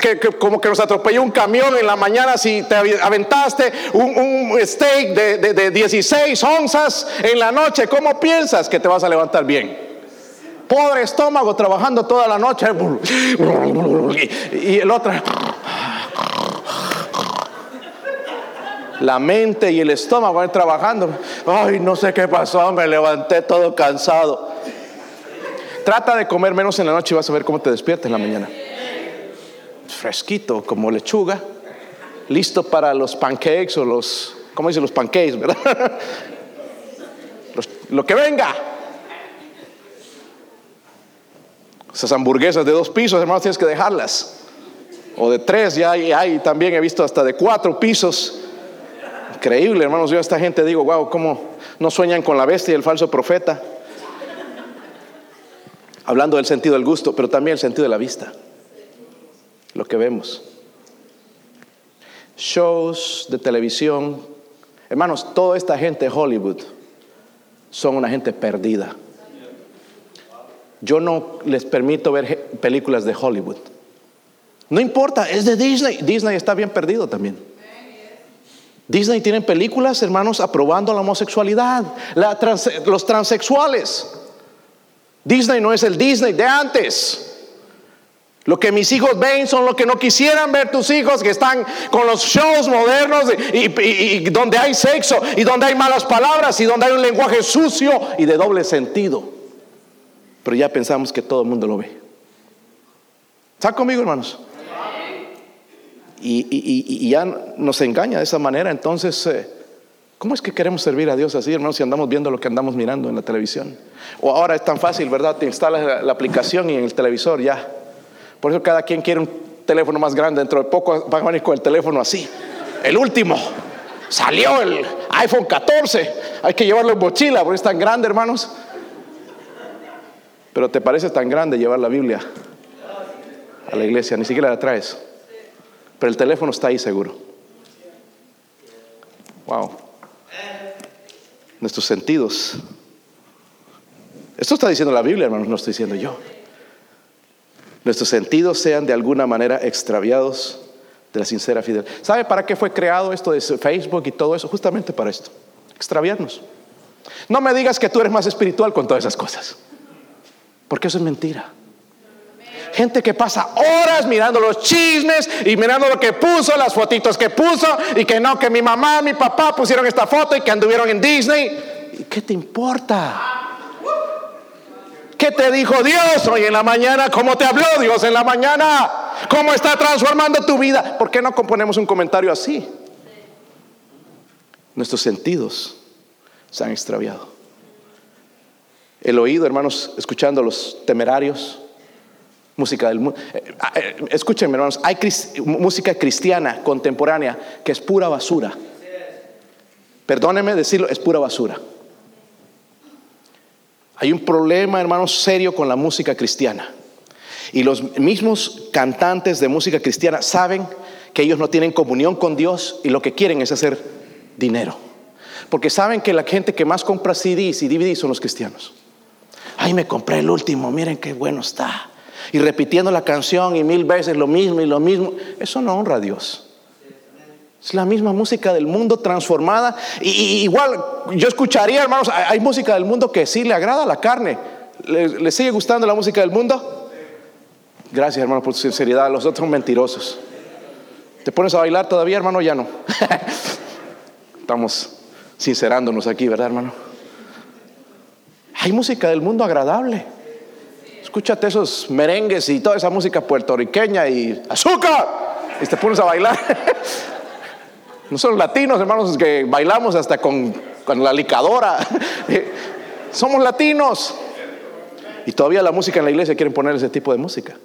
que, como que nos atropelló un camión en la mañana si te aventaste un, steak de, de 16 onzas en la noche. ¿Cómo piensas que te vas a levantar bien? Pobre estómago trabajando toda la noche. [laughs] Y el otro la mente y el estómago van trabajando. Ay, no sé qué pasó, me levanté todo cansado. Trata de comer menos en la noche y vas a ver cómo te despiertas en la mañana. Fresquito, como lechuga, listo para los pancakes o los, ¿cómo dicen los pancakes, verdad? [laughs] lo que venga. Esas hamburguesas de dos pisos, hermanos, tienes que dejarlas. O de tres, ya hay, hay también he visto hasta de cuatro pisos Increíble, hermanos. Yo a esta gente digo, wow, ¿cómo no sueñan con la bestia y el falso profeta? Hablando del sentido del gusto, pero también el sentido de la vista. Lo que vemos. Shows de televisión. Hermanos, toda esta gente de Hollywood son una gente perdida. Yo no les permito ver películas de Hollywood. No importa, es de Disney. Disney está bien perdido también. Disney tiene películas, hermanos, aprobando la homosexualidad, los transexuales. Disney no es el Disney de antes. Lo que mis hijos ven son lo que no quisieran ver tus hijos que están con los shows modernos y, donde hay sexo y donde hay malas palabras y donde hay un lenguaje sucio y de doble sentido. Pero ya pensamos que todo el mundo lo ve. ¿Está conmigo, hermanos? Y, ya nos engaña de esa manera. Entonces, eh, ¿cómo es que queremos servir a Dios así, hermanos, si andamos viendo lo que andamos mirando en la televisión? O ahora es tan fácil, ¿verdad? Te instalas la, aplicación y en el televisor ya. Por eso cada quien quiere un teléfono más grande. Dentro de poco van a venir con el teléfono así. el último. Salió el iPhone 14. Hay que llevarlo en mochila porque es tan grande, hermanos. Pero te parece tan grande llevar la Biblia a la iglesia, ni siquiera la traes. Pero el teléfono está ahí seguro. Wow. Nuestros sentidos. Esto está diciendo la Biblia, hermanos, no estoy diciendo yo. Nuestros sentidos sean de alguna manera extraviados de la sincera fidelidad. ¿Sabe para qué fue creado esto de Facebook y todo eso? Justamente para esto, extraviarnos. No me digas que tú eres más espiritual con todas esas cosas, porque eso es mentira. Gente que pasa horas mirando los chismes y mirando lo que puso, las fotitos que puso y que no, que mi mamá, mi papá pusieron esta foto y que anduvieron en Disney. ¿Y qué te importa? ¿Qué te dijo Dios hoy en la mañana? ¿Cómo te habló Dios en la mañana? ¿Cómo está transformando tu vida? ¿Por qué no componemos un comentario así? Nuestros sentidos se han extraviado. El oído, hermanos, escuchando los temerarios, música del mundo. Eh, eh, escúchenme, hermanos, hay música cristiana contemporánea que es pura basura. Perdónenme decirlo, es pura basura. Hay un problema, hermanos, serio con la música cristiana. Y los mismos cantantes de música cristiana saben que ellos no tienen comunión con Dios y lo que quieren es hacer dinero. Porque saben que la gente que más compra CDs y DVDs son los cristianos. Ay, me compré el último, miren qué bueno está. Y repitiendo la canción y mil veces lo mismo y lo mismo. Eso no honra a Dios. Es la misma música del mundo transformada. Y, igual, yo escucharía, hermanos, hay música del mundo que sí le agrada a la carne. ¿Le, sigue gustando la música del mundo? Gracias, hermano, por su sinceridad. Los otros mentirosos. ¿Te pones a bailar todavía, hermano? Ya no. [laughs] Estamos sincerándonos aquí, ¿verdad, hermano? Hay música del mundo agradable. Escúchate esos merengues y toda esa música puertorriqueña y azúcar. Y te pones a bailar. [laughs] No son latinos, hermanos, que bailamos hasta con, la licadora. [laughs] Somos latinos. Y todavía la música en la iglesia quieren poner ese tipo de música.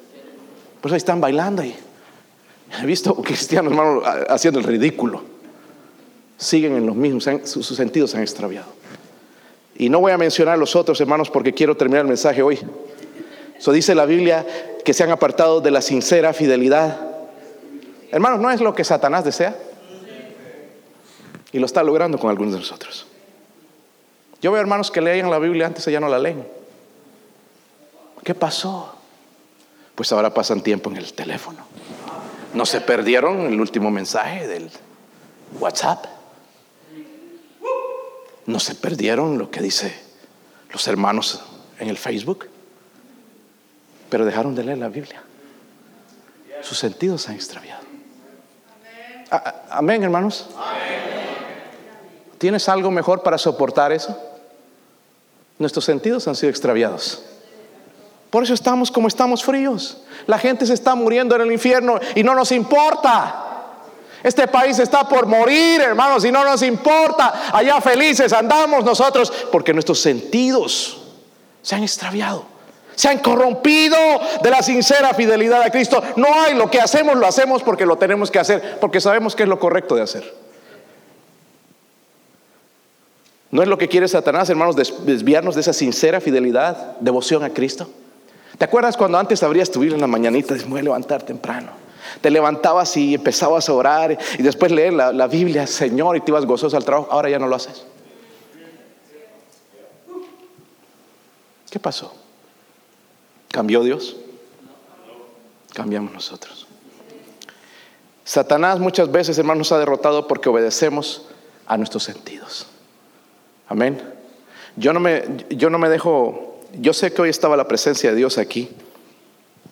Pues ahí están bailando y he visto [laughs] cristianos, hermanos, haciendo el ridículo. Siguen en los mismos, sus, sentidos se han extraviado. Y no voy a mencionar los otros, hermanos, porque quiero terminar el mensaje hoy. Eso dice la Biblia que se han apartado de la sincera fidelidad. Hermanos, ¿no es lo que Satanás desea? Y lo está logrando con algunos de nosotros. Yo veo hermanos que leían la Biblia antes y ya no la leen. ¿Qué pasó? Pues ahora pasan tiempo en el teléfono. ¿No se perdieron el último mensaje del WhatsApp? ¿No se perdieron lo que dice los hermanos en el Facebook? Pero dejaron de leer la Biblia. Sus sentidos se han extraviado. Amén, hermanos. ¿Tienes algo mejor para soportar eso? Nuestros sentidos han sido extraviados. Por eso estamos como estamos fríos. La gente se está muriendo en el infierno y no nos importa. Este país está por morir, hermanos, y no nos importa. Allá felices andamos nosotros porque nuestros sentidos se han extraviado. Se han corrompido de la sincera fidelidad a Cristo. No hay lo que hacemos, lo hacemos porque lo tenemos que hacer, porque sabemos que es lo correcto de hacer. ¿No es lo que quiere Satanás, hermanos, desviarnos de esa sincera fidelidad, devoción a Cristo? ¿Te acuerdas cuando antes abrías tu Biblia en la mañanita y voy a levantar temprano? Te levantabas y empezabas a orar y después leer la, la Biblia, Señor, y te ibas gozoso al trabajo. Ahora ya no lo haces. ¿Qué pasó? ¿Cambió Dios? Cambiamos nosotros. Satanás muchas veces, hermanos, nos ha derrotado porque obedecemos a nuestros sentidos. Amén. Yo no me, yo no me dejo, yo sé que hoy estaba la presencia de Dios aquí.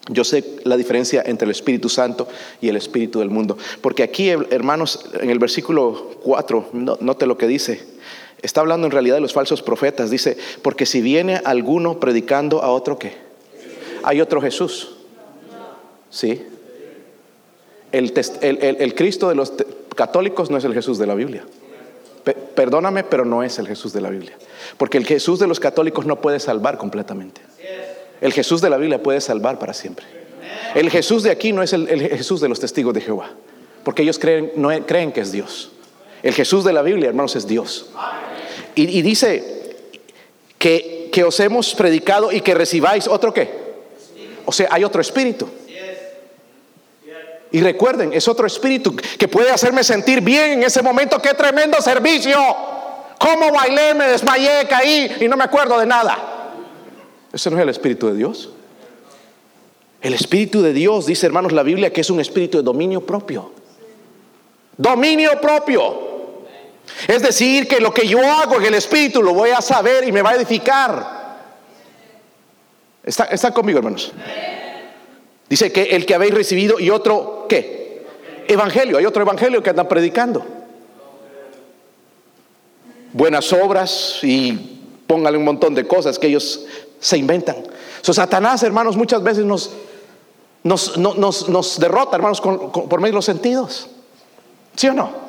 Yo sé la diferencia entre el Espíritu Santo y el Espíritu del mundo. Porque aquí, hermanos, en el versículo 4, note lo que dice. Está hablando en realidad de los falsos profetas. Dice, porque si viene alguno predicando a otro, ¿qué? Hay otro Jesús. ¿Sí? El, Cristo de los católicos no es el Jesús de la Biblia. Perdóname, pero no es el Jesús de la Biblia. Porque el Jesús de los católicos no puede salvar completamente. El Jesús de la Biblia puede salvar para siempre. El Jesús de aquí no es el, Jesús de los testigos de Jehová. porque ellos creen, no creen que es Dios. El Jesús de la Biblia, hermanos, es Dios. Y, dice que, que os hemos predicado y que recibáis otro qué. O sea, hay otro espíritu. Y recuerden, es otro espíritu que puede hacerme sentir bien en ese momento. ¡Qué tremendo servicio! ¿Cómo bailé, me desmayé, caí y no me acuerdo de nada? Ese no es el espíritu de Dios. El espíritu de Dios, dice hermanos la Biblia, que es un espíritu de dominio propio. Dominio propio. Es decir, que lo que yo hago en el espíritu lo voy a saber y me va a edificar. ¿Están conmigo, hermanos? Dice que el que habéis recibido y otro, ¿qué? Evangelio. Hay otro evangelio que andan predicando. Buenas obras y póngale un montón de cosas que ellos se inventan. So, Satanás, hermanos, muchas veces nos, nos, nos, derrota, hermanos, por medio de los sentidos. ¿Sí o no?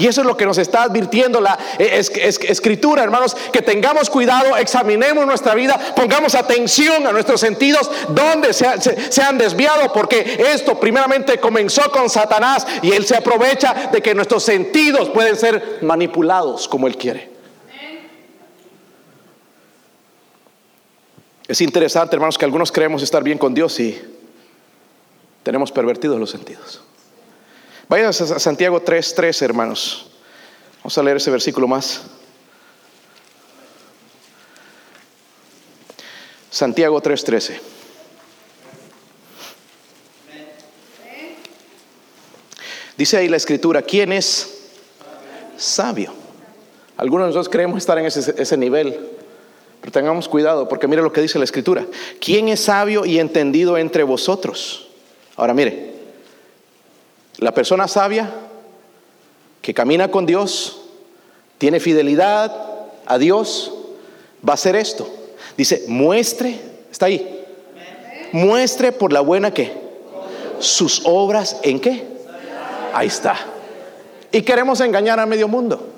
Y eso es lo que nos está advirtiendo la eh, escritura, hermanos, que tengamos cuidado, examinemos nuestra vida, pongamos atención a nuestros sentidos, donde se, han desviado, porque esto primeramente comenzó con Satanás y él se aprovecha de que nuestros sentidos pueden ser manipulados como él quiere. Es interesante, hermanos, que algunos creemos estar bien con Dios y tenemos pervertidos los sentidos. Vayan a Santiago 3:13, hermanos. Vamos a leer ese versículo más. Santiago 3:13. Dice ahí la escritura, ¿quién es sabio? Algunos de nosotros creemos estar en ese, ese nivel, pero tengamos cuidado porque mire lo que dice la escritura. ¿Quién es sabio y entendido entre vosotros? Ahora mire, la persona sabia que camina con Dios, tiene fidelidad a Dios, va a hacer esto. Dice, muestre, está ahí. Muestre por la buena que sus obras en qué? Ahí está. Y queremos engañar a medio mundo.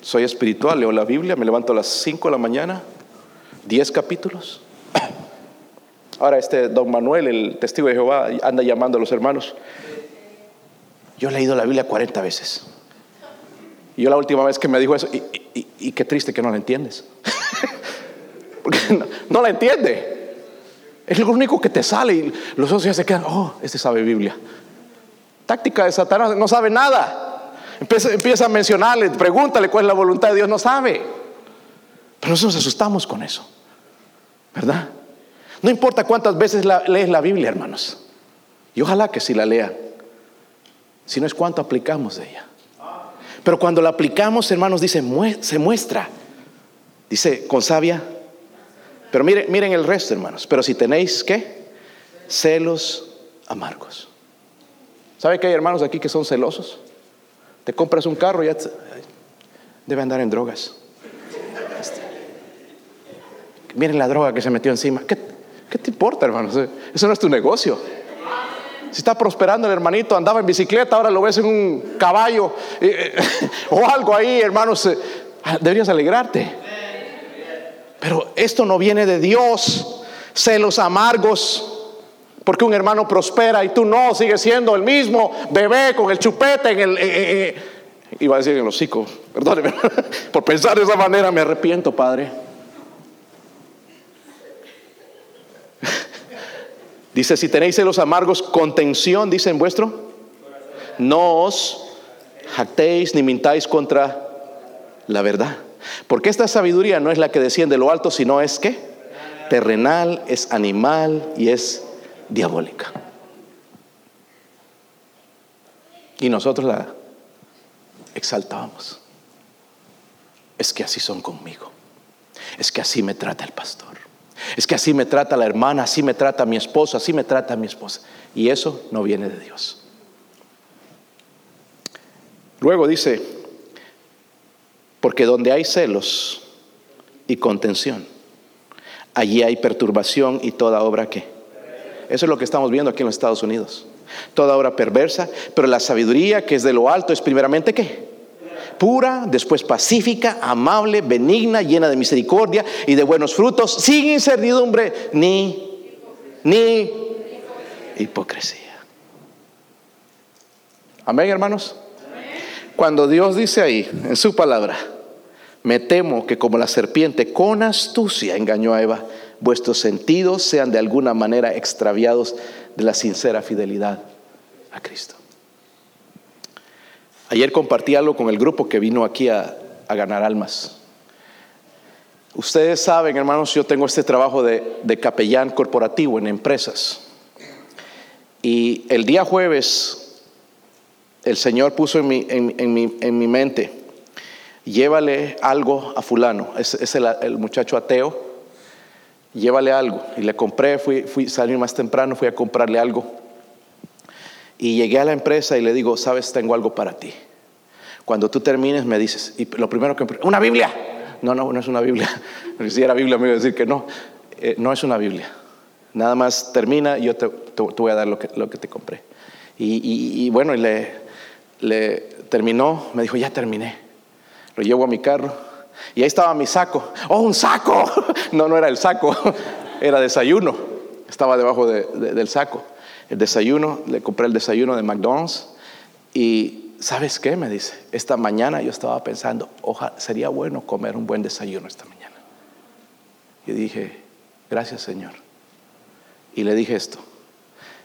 Soy espiritual, leo la Biblia, me levanto a las 5 de la mañana, 10 capítulos. [clears throat] Ahora este don Manuel, el testigo de Jehová, anda llamando a los hermanos. Yo he leído la Biblia 40 veces. Y yo la última vez que me dijo eso, y, qué triste que no la entiendes. [laughs] Porque no, la entiende. Es lo único que te sale y los otros ya se quedan, oh, este sabe Biblia. Táctica de Satanás, no sabe nada. Empieza, empieza a mencionarle, pregúntale cuál es la voluntad de Dios, no sabe. Pero nosotros nos asustamos con eso. ¿Verdad? No importa cuántas veces lees la Biblia, hermanos. Y ojalá que si la lea sino es cuánto aplicamos de ella. Pero cuando la aplicamos, hermanos, dice, se muestra. Dice, con sabia. Pero miren, miren el resto, hermanos. Pero si tenéis, ¿qué? Celos amargos. ¿Sabe que hay hermanos aquí que son celosos? Te compras un carro y ya debe andar en drogas. Miren la droga que se metió encima. ¿Qué, qué te importa, hermanos? Eso no es tu negocio. Si está prosperando el hermanito, andaba en bicicleta, ahora lo ves en un caballo eh, [laughs] o algo ahí, hermanos, eh, ah, deberías alegrarte. Pero esto no viene de Dios, celos amargos. Porque un hermano prospera y tú no, sigues siendo el mismo bebé con el chupete en el... Eh, iba a decir en el hocico, perdóneme, [laughs] por pensar de esa manera me arrepiento, Padre. Dice, si tenéis celos amargos, contención, dice en vuestro, no os jactéis ni mintáis contra la verdad. Porque esta sabiduría no es la que desciende de lo alto, sino es que terrenal, es animal y es diabólica. Y nosotros la exaltábamos. Es que así son conmigo. Es que así me trata el pastor. Es que así me trata la hermana, así me trata mi esposo, así me trata mi esposa. Y eso no viene de Dios. Luego dice, porque donde hay celos y contención, allí hay perturbación y toda obra que. Eso es lo que estamos viendo aquí en los Estados Unidos. Toda obra perversa, pero la sabiduría que es de lo alto es primeramente qué? Pura, después pacífica, amable, benigna, llena de misericordia y de buenos frutos, sin incertidumbre ni, ni hipocresía. Amén, hermanos. Cuando Dios dice ahí, en su palabra, me temo que como la serpiente con astucia engañó a Eva, vuestros sentidos sean de alguna manera extraviados de la sincera fidelidad a Cristo. Ayer compartí algo con el grupo que vino aquí a, ganar almas. Ustedes saben, hermanos, yo tengo este trabajo de, de capellán corporativo en empresas. Y el día jueves, el Señor puso en mi, en, mi, en mi, mente, llévale algo a fulano, es, el, el, muchacho ateo, llévale algo. Y le compré, fui, fui, salí más temprano, fui a comprarle algo. Y llegué a la empresa y le digo, sabes, tengo algo para ti. Cuando tú termines me dices, y lo primero que... Una Biblia. No, no, no es una Biblia. [laughs] Si era Biblia me iba a decir que no. Eh, no es una Biblia. Nada más termina y yo te, voy a dar lo que, lo que te compré. Y, bueno, y le, terminó, me dijo, ya terminé. Lo llevo a mi carro y ahí estaba mi saco. ¡Oh, un saco! [laughs] No, no era el saco, [laughs] era desayuno. Estaba debajo del saco el desayuno, le compré el desayuno de McDonald's y ¿sabes qué? Me dice, esta mañana yo estaba pensando, ojalá, sería bueno comer un buen desayuno esta mañana. Y dije, gracias Señor. Y le dije esto,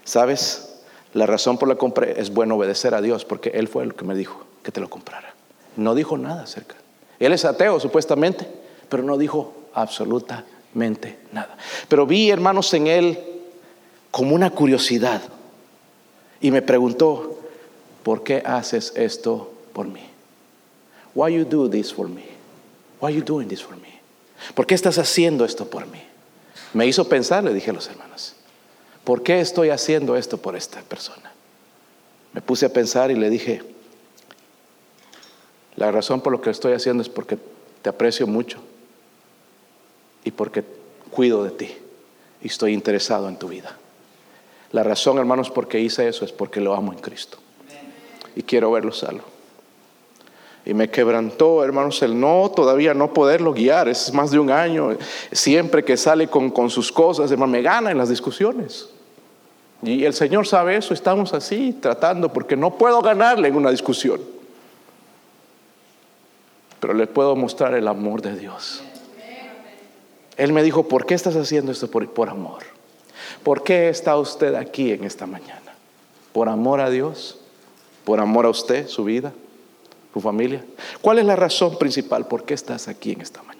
¿sabes? La razón por la que compré es bueno obedecer a Dios porque Él fue el que me dijo que te lo comprara. No dijo nada acerca. Él es ateo supuestamente, pero no dijo absolutamente nada. Pero vi, hermanos, en Él como una curiosidad y me preguntó, ¿por qué haces esto por mí? Why you do this for me? Why you doing this for me? ¿Por qué estás haciendo esto por mí? Me hizo pensar, le dije a los hermanos, ¿por qué estoy haciendo esto por esta persona? Me puse a pensar y le dije, la razón por lo que estoy haciendo es porque te aprecio mucho y porque cuido de ti y estoy interesado en tu vida. La razón, hermanos, por qué hice eso es porque lo amo en Cristo. Y quiero verlo salvo. Y me quebrantó, hermanos, el no, todavía no poderlo guiar. Es más de un año. Siempre que sale con, con sus cosas, hermano, me gana en las discusiones. Y el Señor sabe eso. Estamos así tratando porque no puedo ganarle en una discusión. Pero le puedo mostrar el amor de Dios. Él me dijo, ¿por qué estás haciendo esto por, por amor? ¿Por qué está usted aquí en esta mañana? ¿Por amor a Dios? ¿Por amor a usted, su vida, su familia? ¿Cuál es la razón principal por qué estás aquí en esta mañana?